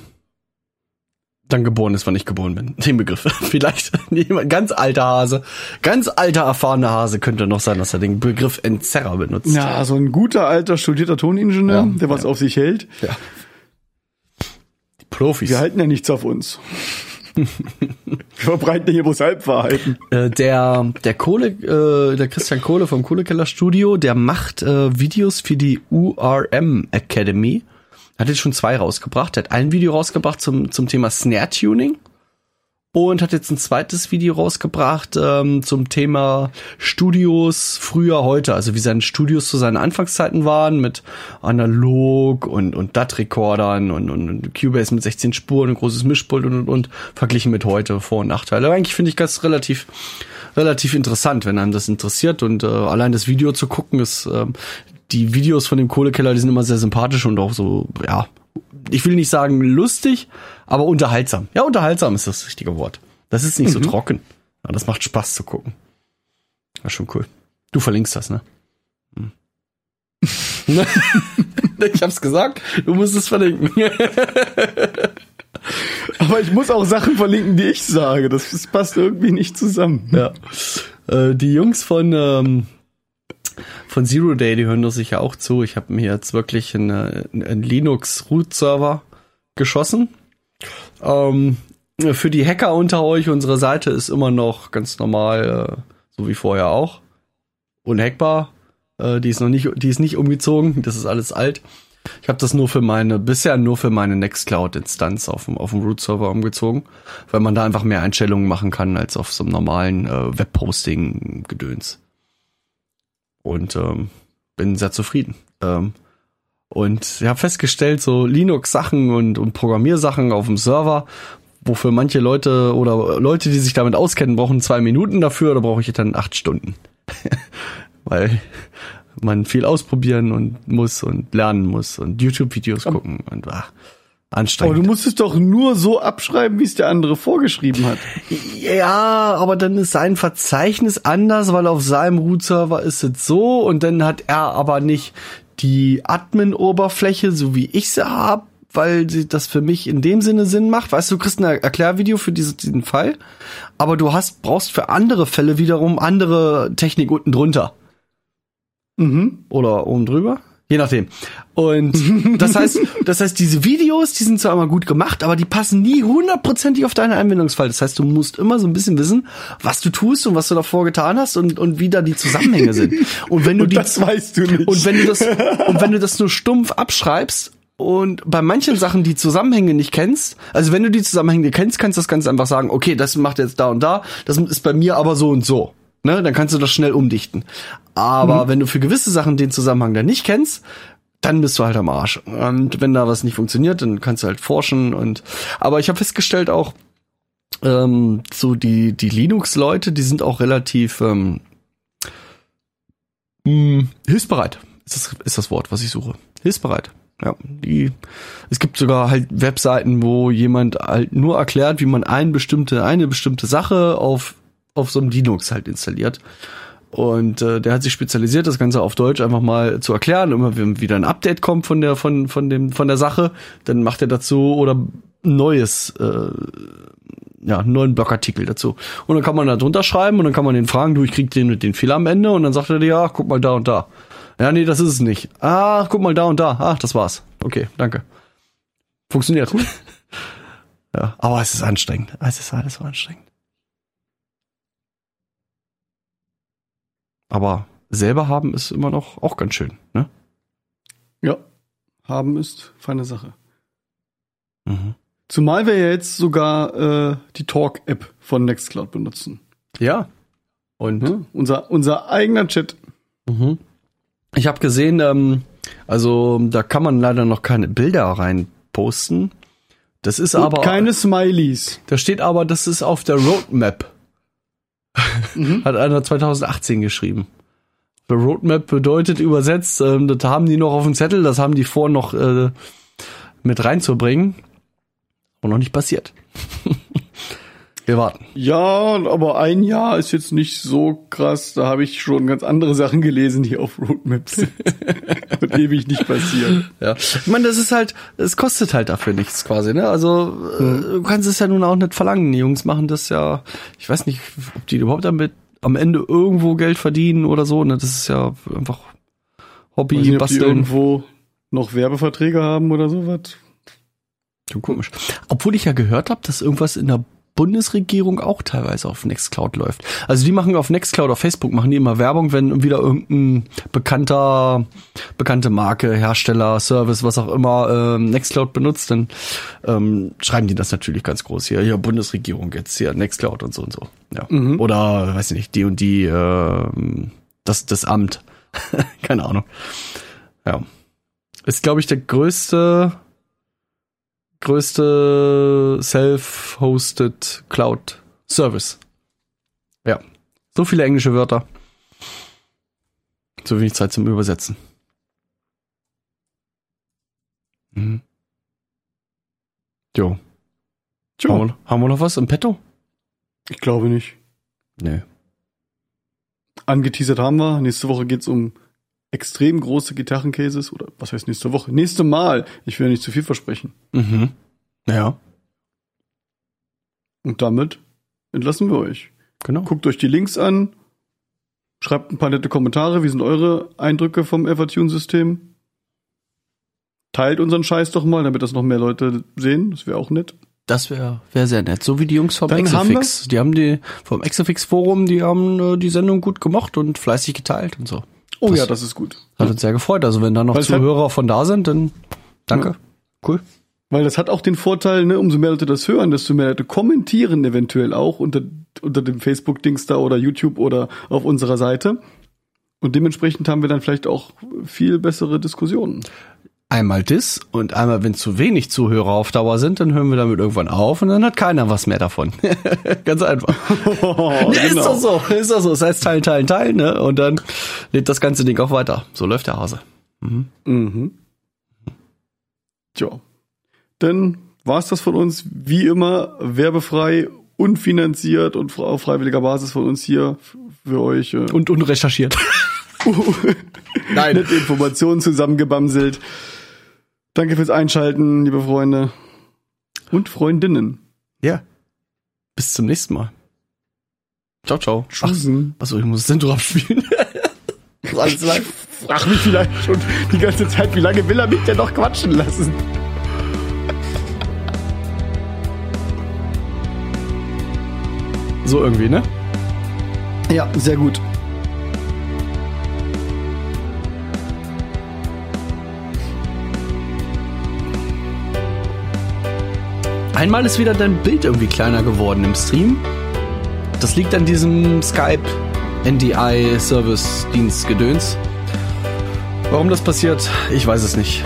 [SPEAKER 1] dann geboren ist, wann ich geboren bin. Den Begriff. Vielleicht jemand, ganz alter Hase, ganz alter erfahrener Hase könnte noch sein, dass er den Begriff Entzerrer benutzt.
[SPEAKER 2] Ja, so ein guter alter studierter Toningenieur,
[SPEAKER 1] Ja,
[SPEAKER 2] der was
[SPEAKER 1] ja.
[SPEAKER 2] auf sich hält.
[SPEAKER 1] Ja. Die Profis.
[SPEAKER 2] Wir halten ja nichts auf uns. Verbreiten hier bloß Halbwahrheiten.
[SPEAKER 1] Äh, der der Kohle, äh, der Christian Kohle vom Kohlekeller Studio, der macht äh, Videos für die URM Academy. Hat jetzt schon zwei rausgebracht. Der hat ein Video rausgebracht zum zum Thema Snare Tuning und hat jetzt ein zweites Video rausgebracht ähm, zum Thema Studios früher, heute. Also wie seine Studios zu seinen Anfangszeiten waren mit Analog und, und DAT-Rekordern und, und, und Cubase mit 16 Spuren, ein großes Mischpult und, und, und verglichen mit heute Vor- und Nachteile. Eigentlich finde ich das relativ relativ interessant, wenn einem das interessiert und äh, allein das Video zu gucken ist ähm, die Videos von dem Kohlekeller, die sind immer sehr sympathisch und auch so, ja, ich will nicht sagen lustig, aber unterhaltsam. Ja, unterhaltsam ist das richtige Wort. Das ist nicht
[SPEAKER 2] Mhm.
[SPEAKER 1] so trocken. Ja, das macht Spaß zu gucken. Ja, schon cool. Du verlinkst das, ne? Hm. ich hab's gesagt, du musst es verlinken.
[SPEAKER 2] Aber ich muss auch Sachen verlinken, die ich sage. Das, das passt irgendwie nicht zusammen.
[SPEAKER 1] ja. Äh, die Jungs von, ähm, von Zero Day, die hören das sicher auch zu. Ich habe mir jetzt wirklich einen, einen Linux-Root-Server geschossen. Ähm, für die Hacker unter euch, unsere Seite ist immer noch ganz normal, äh, so wie vorher auch. Unhackbar. Äh, die ist noch nicht, die ist nicht umgezogen. Das ist alles alt. Ich habe das nur für meine, bisher nur für meine Nextcloud-Instanz auf dem, auf dem Root-Server umgezogen, weil man da einfach mehr Einstellungen machen kann als auf so einem normalen äh, Webposting-Gedöns. Und ähm, bin sehr zufrieden. Ähm, und ich habe festgestellt, so Linux-Sachen und, und Programmiersachen auf dem Server, wofür manche Leute oder Leute, die sich damit auskennen, brauchen zwei Minuten dafür, oder brauche ich dann acht Stunden. Weil man viel ausprobieren und muss und lernen muss und YouTube-Videos gucken und ah,
[SPEAKER 2] Aber
[SPEAKER 1] anstrengend.
[SPEAKER 2] du musst es doch nur so abschreiben, wie es der andere vorgeschrieben hat.
[SPEAKER 1] Ja, aber dann ist sein Verzeichnis anders, weil auf seinem Root-Server ist es so und dann hat er aber nicht die Admin-Oberfläche, so wie ich sie hab, weil sie das für mich in dem Sinne Sinn macht. Weißt du, du kriegst ein Erklärvideo für diese, diesen Fall, aber du hast, brauchst für andere Fälle wiederum andere Technik unten drunter.
[SPEAKER 2] Mhm.
[SPEAKER 1] Oder oben drüber. Je nachdem. Und das heißt, das heißt, diese Videos, die sind zwar immer gut gemacht, aber die passen nie hundertprozentig auf deinen Anwendungsfall. Das heißt, du musst immer so ein bisschen wissen, was du tust und was du davor getan hast und, und wie da die Zusammenhänge sind. Und wenn du
[SPEAKER 2] Und
[SPEAKER 1] die,
[SPEAKER 2] das weißt du nicht.
[SPEAKER 1] und wenn du das, und wenn du das nur stumpf abschreibst und bei manchen Sachen die Zusammenhänge nicht kennst, also wenn du die Zusammenhänge kennst, kannst du das ganz einfach sagen, okay, das macht jetzt da und da, das ist bei mir aber so und so. Ne, dann kannst du das schnell umdichten. Aber wenn du für gewisse Sachen den Zusammenhang dann nicht kennst, dann bist du halt am Arsch. Und wenn da was nicht funktioniert, dann kannst du halt forschen und aber ich habe festgestellt auch, ähm, so die, die Linux-Leute, die sind auch relativ ähm, mh, hilfsbereit. Ist das, ist das Wort, was ich suche. Hilfsbereit. Ja, die, es gibt sogar halt Webseiten, wo jemand halt nur erklärt, wie man ein bestimmte, eine bestimmte Sache auf, auf so einem Linux halt installiert. Und äh, der hat sich spezialisiert, das Ganze auf Deutsch einfach mal zu erklären. Immer wenn wieder ein Update kommt von der, von, von dem, von der Sache, dann macht er dazu oder neues, äh, ja, neuen Blogartikel dazu. Und dann kann man da drunter schreiben und dann kann man den fragen, du, ich krieg den mit den Fehler am Ende und dann sagt er dir, ja, guck mal da und da. Ja, nee, das ist es nicht. Ah, guck mal da und da. Ach, das war's. Okay, danke. Funktioniert. ja, aber es ist anstrengend. Es ist alles so anstrengend. Aber selber haben ist immer noch auch ganz schön, ne?
[SPEAKER 2] Ja. Haben ist feine Sache.
[SPEAKER 1] Mhm.
[SPEAKER 2] Zumal wir ja jetzt sogar äh, die Talk-App von Nextcloud benutzen.
[SPEAKER 1] Ja. Und
[SPEAKER 2] Ne? Unser, unser eigener Chat.
[SPEAKER 1] Mhm. Ich habe gesehen, ähm, also da kann man leider noch keine Bilder rein posten. Das ist
[SPEAKER 2] Und
[SPEAKER 1] aber
[SPEAKER 2] keine Smileys.
[SPEAKER 1] da steht aber, das ist auf der Roadmap.
[SPEAKER 2] Mhm.
[SPEAKER 1] Hat einer 2018 geschrieben. The Roadmap bedeutet übersetzt, ähm, das haben die noch auf dem Zettel, das haben die vor noch äh, mit reinzubringen. Und noch nicht passiert. Wir warten.
[SPEAKER 2] Ja, aber ein Jahr ist jetzt nicht so krass. Da habe ich schon ganz andere Sachen gelesen, die auf Roadmaps sind. Und ewig nicht passieren.
[SPEAKER 1] Ja. Ich meine, das ist halt, es kostet halt dafür nichts quasi, ne? Also äh, du kannst es ja nun auch nicht verlangen. Die Jungs machen das ja, ich weiß nicht, ob die überhaupt damit am Ende irgendwo Geld verdienen oder so, ne? Das ist ja einfach Hobby,
[SPEAKER 2] nicht, ob die
[SPEAKER 1] basteln.
[SPEAKER 2] irgendwo noch Werbeverträge haben oder sowas.
[SPEAKER 1] Schon komisch. Obwohl ich ja gehört habe, dass irgendwas in der Bundesregierung auch teilweise auf Nextcloud läuft. Also die machen auf Nextcloud auf Facebook machen die immer Werbung, wenn wieder irgendein bekannter bekannte Marke, Hersteller, Service, was auch immer ähm, Nextcloud benutzt, dann ähm, schreiben die das natürlich ganz groß hier, hier Bundesregierung jetzt hier Nextcloud und so und so. Ja. Oder weiß ich nicht, die und die ähm, das das Amt. Keine Ahnung. Ja. Ist glaube ich der größte größte self-hosted Cloud Service. Ja. So viele englische Wörter. So wenig Zeit zum Übersetzen. Mhm. Jo.
[SPEAKER 2] Tja,
[SPEAKER 1] Haben, wir, haben wir noch was im Petto?
[SPEAKER 2] ich glaube nicht.
[SPEAKER 1] Nee.
[SPEAKER 2] Angeteasert haben wir. Nächste Woche geht's um extrem große Gitarrencases. Oder was heißt nächste Woche? Nächste Mal. Ich will ja nicht zu viel versprechen.
[SPEAKER 1] Mhm. Ja,
[SPEAKER 2] Und damit entlassen wir euch.
[SPEAKER 1] genau.
[SPEAKER 2] Guckt euch die Links an. Schreibt ein paar nette Kommentare. Wie sind eure Eindrücke vom Evertune-System? Teilt unseren Scheiß doch mal, damit das noch mehr Leute sehen. Das wäre auch nett.
[SPEAKER 1] Das wäre wär sehr nett. So wie die Jungs vom
[SPEAKER 2] Dann haben
[SPEAKER 1] Exafix. Die haben die vom Exafix Forum, die haben äh, die Sendung gut gemocht und fleißig geteilt und so.
[SPEAKER 2] Oh
[SPEAKER 1] Das-
[SPEAKER 2] ja, das ist gut.
[SPEAKER 1] Hat uns sehr gefreut. Also wenn da noch
[SPEAKER 2] Weil es hat-
[SPEAKER 1] Zuhörer von da sind, dann danke. Cool.
[SPEAKER 2] Weil das hat auch den Vorteil, ne, umso mehr Leute das hören, desto mehr Leute kommentieren eventuell auch unter, unter dem Facebook-Dings da oder YouTube oder auf unserer Seite. Und dementsprechend haben wir dann vielleicht auch viel bessere Diskussionen.
[SPEAKER 1] Einmal das und einmal, wenn zu wenig Zuhörer auf Dauer sind, dann hören wir damit irgendwann auf und dann hat keiner was mehr davon. Ganz einfach.
[SPEAKER 2] Oh,
[SPEAKER 1] Ja, Ist doch so, ist doch so. Das heißt teilen, teilen, teilen, ne? Und dann lebt das ganze Ding auch weiter. So läuft der Hase.
[SPEAKER 2] Mhm. Tja. Dann war's das von uns, wie immer, werbefrei, unfinanziert und auf freiwilliger Basis von uns hier für euch. Äh,
[SPEAKER 1] Und unrecherchiert.
[SPEAKER 2] Nein. Nette Informationen zusammengebamselt. Danke fürs Einschalten, liebe Freunde. Und Freundinnen.
[SPEAKER 1] ja. Bis zum nächsten Mal. Ciao, ciao. Ach,
[SPEAKER 2] Tschüssen.
[SPEAKER 1] achso, ich muss das Intro abspielen. Alles live.
[SPEAKER 2] Frag mich vielleicht schon die ganze Zeit, wie lange will er mich denn noch quatschen lassen?
[SPEAKER 1] So irgendwie, ne?
[SPEAKER 2] Ja, sehr gut.
[SPEAKER 1] Einmal ist wieder dein Bild irgendwie kleiner geworden im Stream. Das liegt an diesem Skype NDI Service Dienst Gedöns. Warum das passiert, ich weiß es nicht.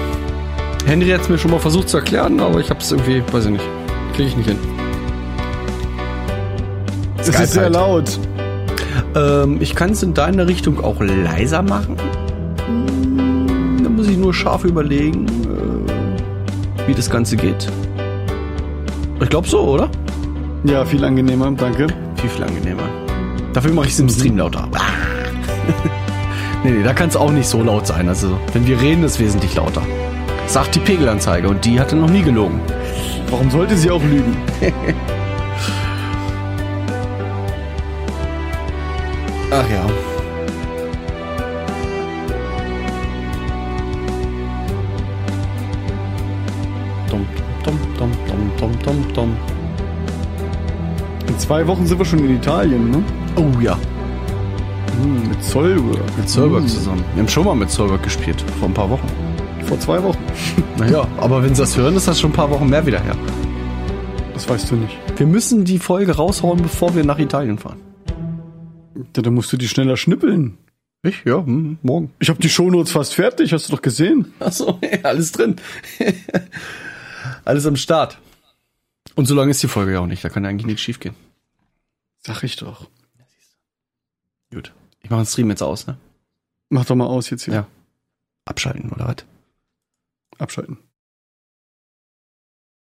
[SPEAKER 1] Henry hat es mir schon mal versucht zu erklären, aber ich habe es irgendwie, weiß ich nicht, kriege ich nicht hin.
[SPEAKER 2] Es ist sehr
[SPEAKER 1] halt.
[SPEAKER 2] laut.
[SPEAKER 1] Ähm, ich kann es in deine Richtung auch leiser machen. Da muss ich nur scharf überlegen, äh, wie das Ganze geht. Ich glaube so, oder?
[SPEAKER 2] Ja, viel angenehmer, danke.
[SPEAKER 1] Viel, viel angenehmer. Dafür mache ich es im Stream lauter. nee, nee, da kann es auch nicht so laut sein. Also, wenn wir reden, ist wesentlich lauter. Sagt die Pegelanzeige und die hatte noch nie gelogen.
[SPEAKER 2] Warum sollte sie auch lügen?
[SPEAKER 1] Ach ja.
[SPEAKER 2] Zwei Wochen sind wir schon in Italien, ne?
[SPEAKER 1] Oh ja,
[SPEAKER 2] Hm, mit Zollwork.
[SPEAKER 1] mit Zollberg zusammen. Wir haben schon mal mit Zollberg gespielt, vor ein paar Wochen.
[SPEAKER 2] Vor zwei Wochen.
[SPEAKER 1] Naja, aber wenn sie das hören, ist das schon ein paar Wochen mehr wieder her.
[SPEAKER 2] Das weißt du nicht.
[SPEAKER 1] Wir müssen die Folge raushauen, bevor wir nach Italien fahren.
[SPEAKER 2] Ja, dann musst du die schneller schnippeln.
[SPEAKER 1] Ich? Ja, hm, morgen.
[SPEAKER 2] Ich habe die Shownotes fast fertig, hast du doch gesehen.
[SPEAKER 1] Achso, alles drin. alles am Start. Und so lange ist die Folge ja auch nicht, da kann ja eigentlich nichts schief gehen.
[SPEAKER 2] Sag ich doch.
[SPEAKER 1] Gut. Ich mache den Stream jetzt aus, ne?
[SPEAKER 2] Mach doch mal aus jetzt hier.
[SPEAKER 1] Ja. Abschalten, oder was?
[SPEAKER 2] Abschalten.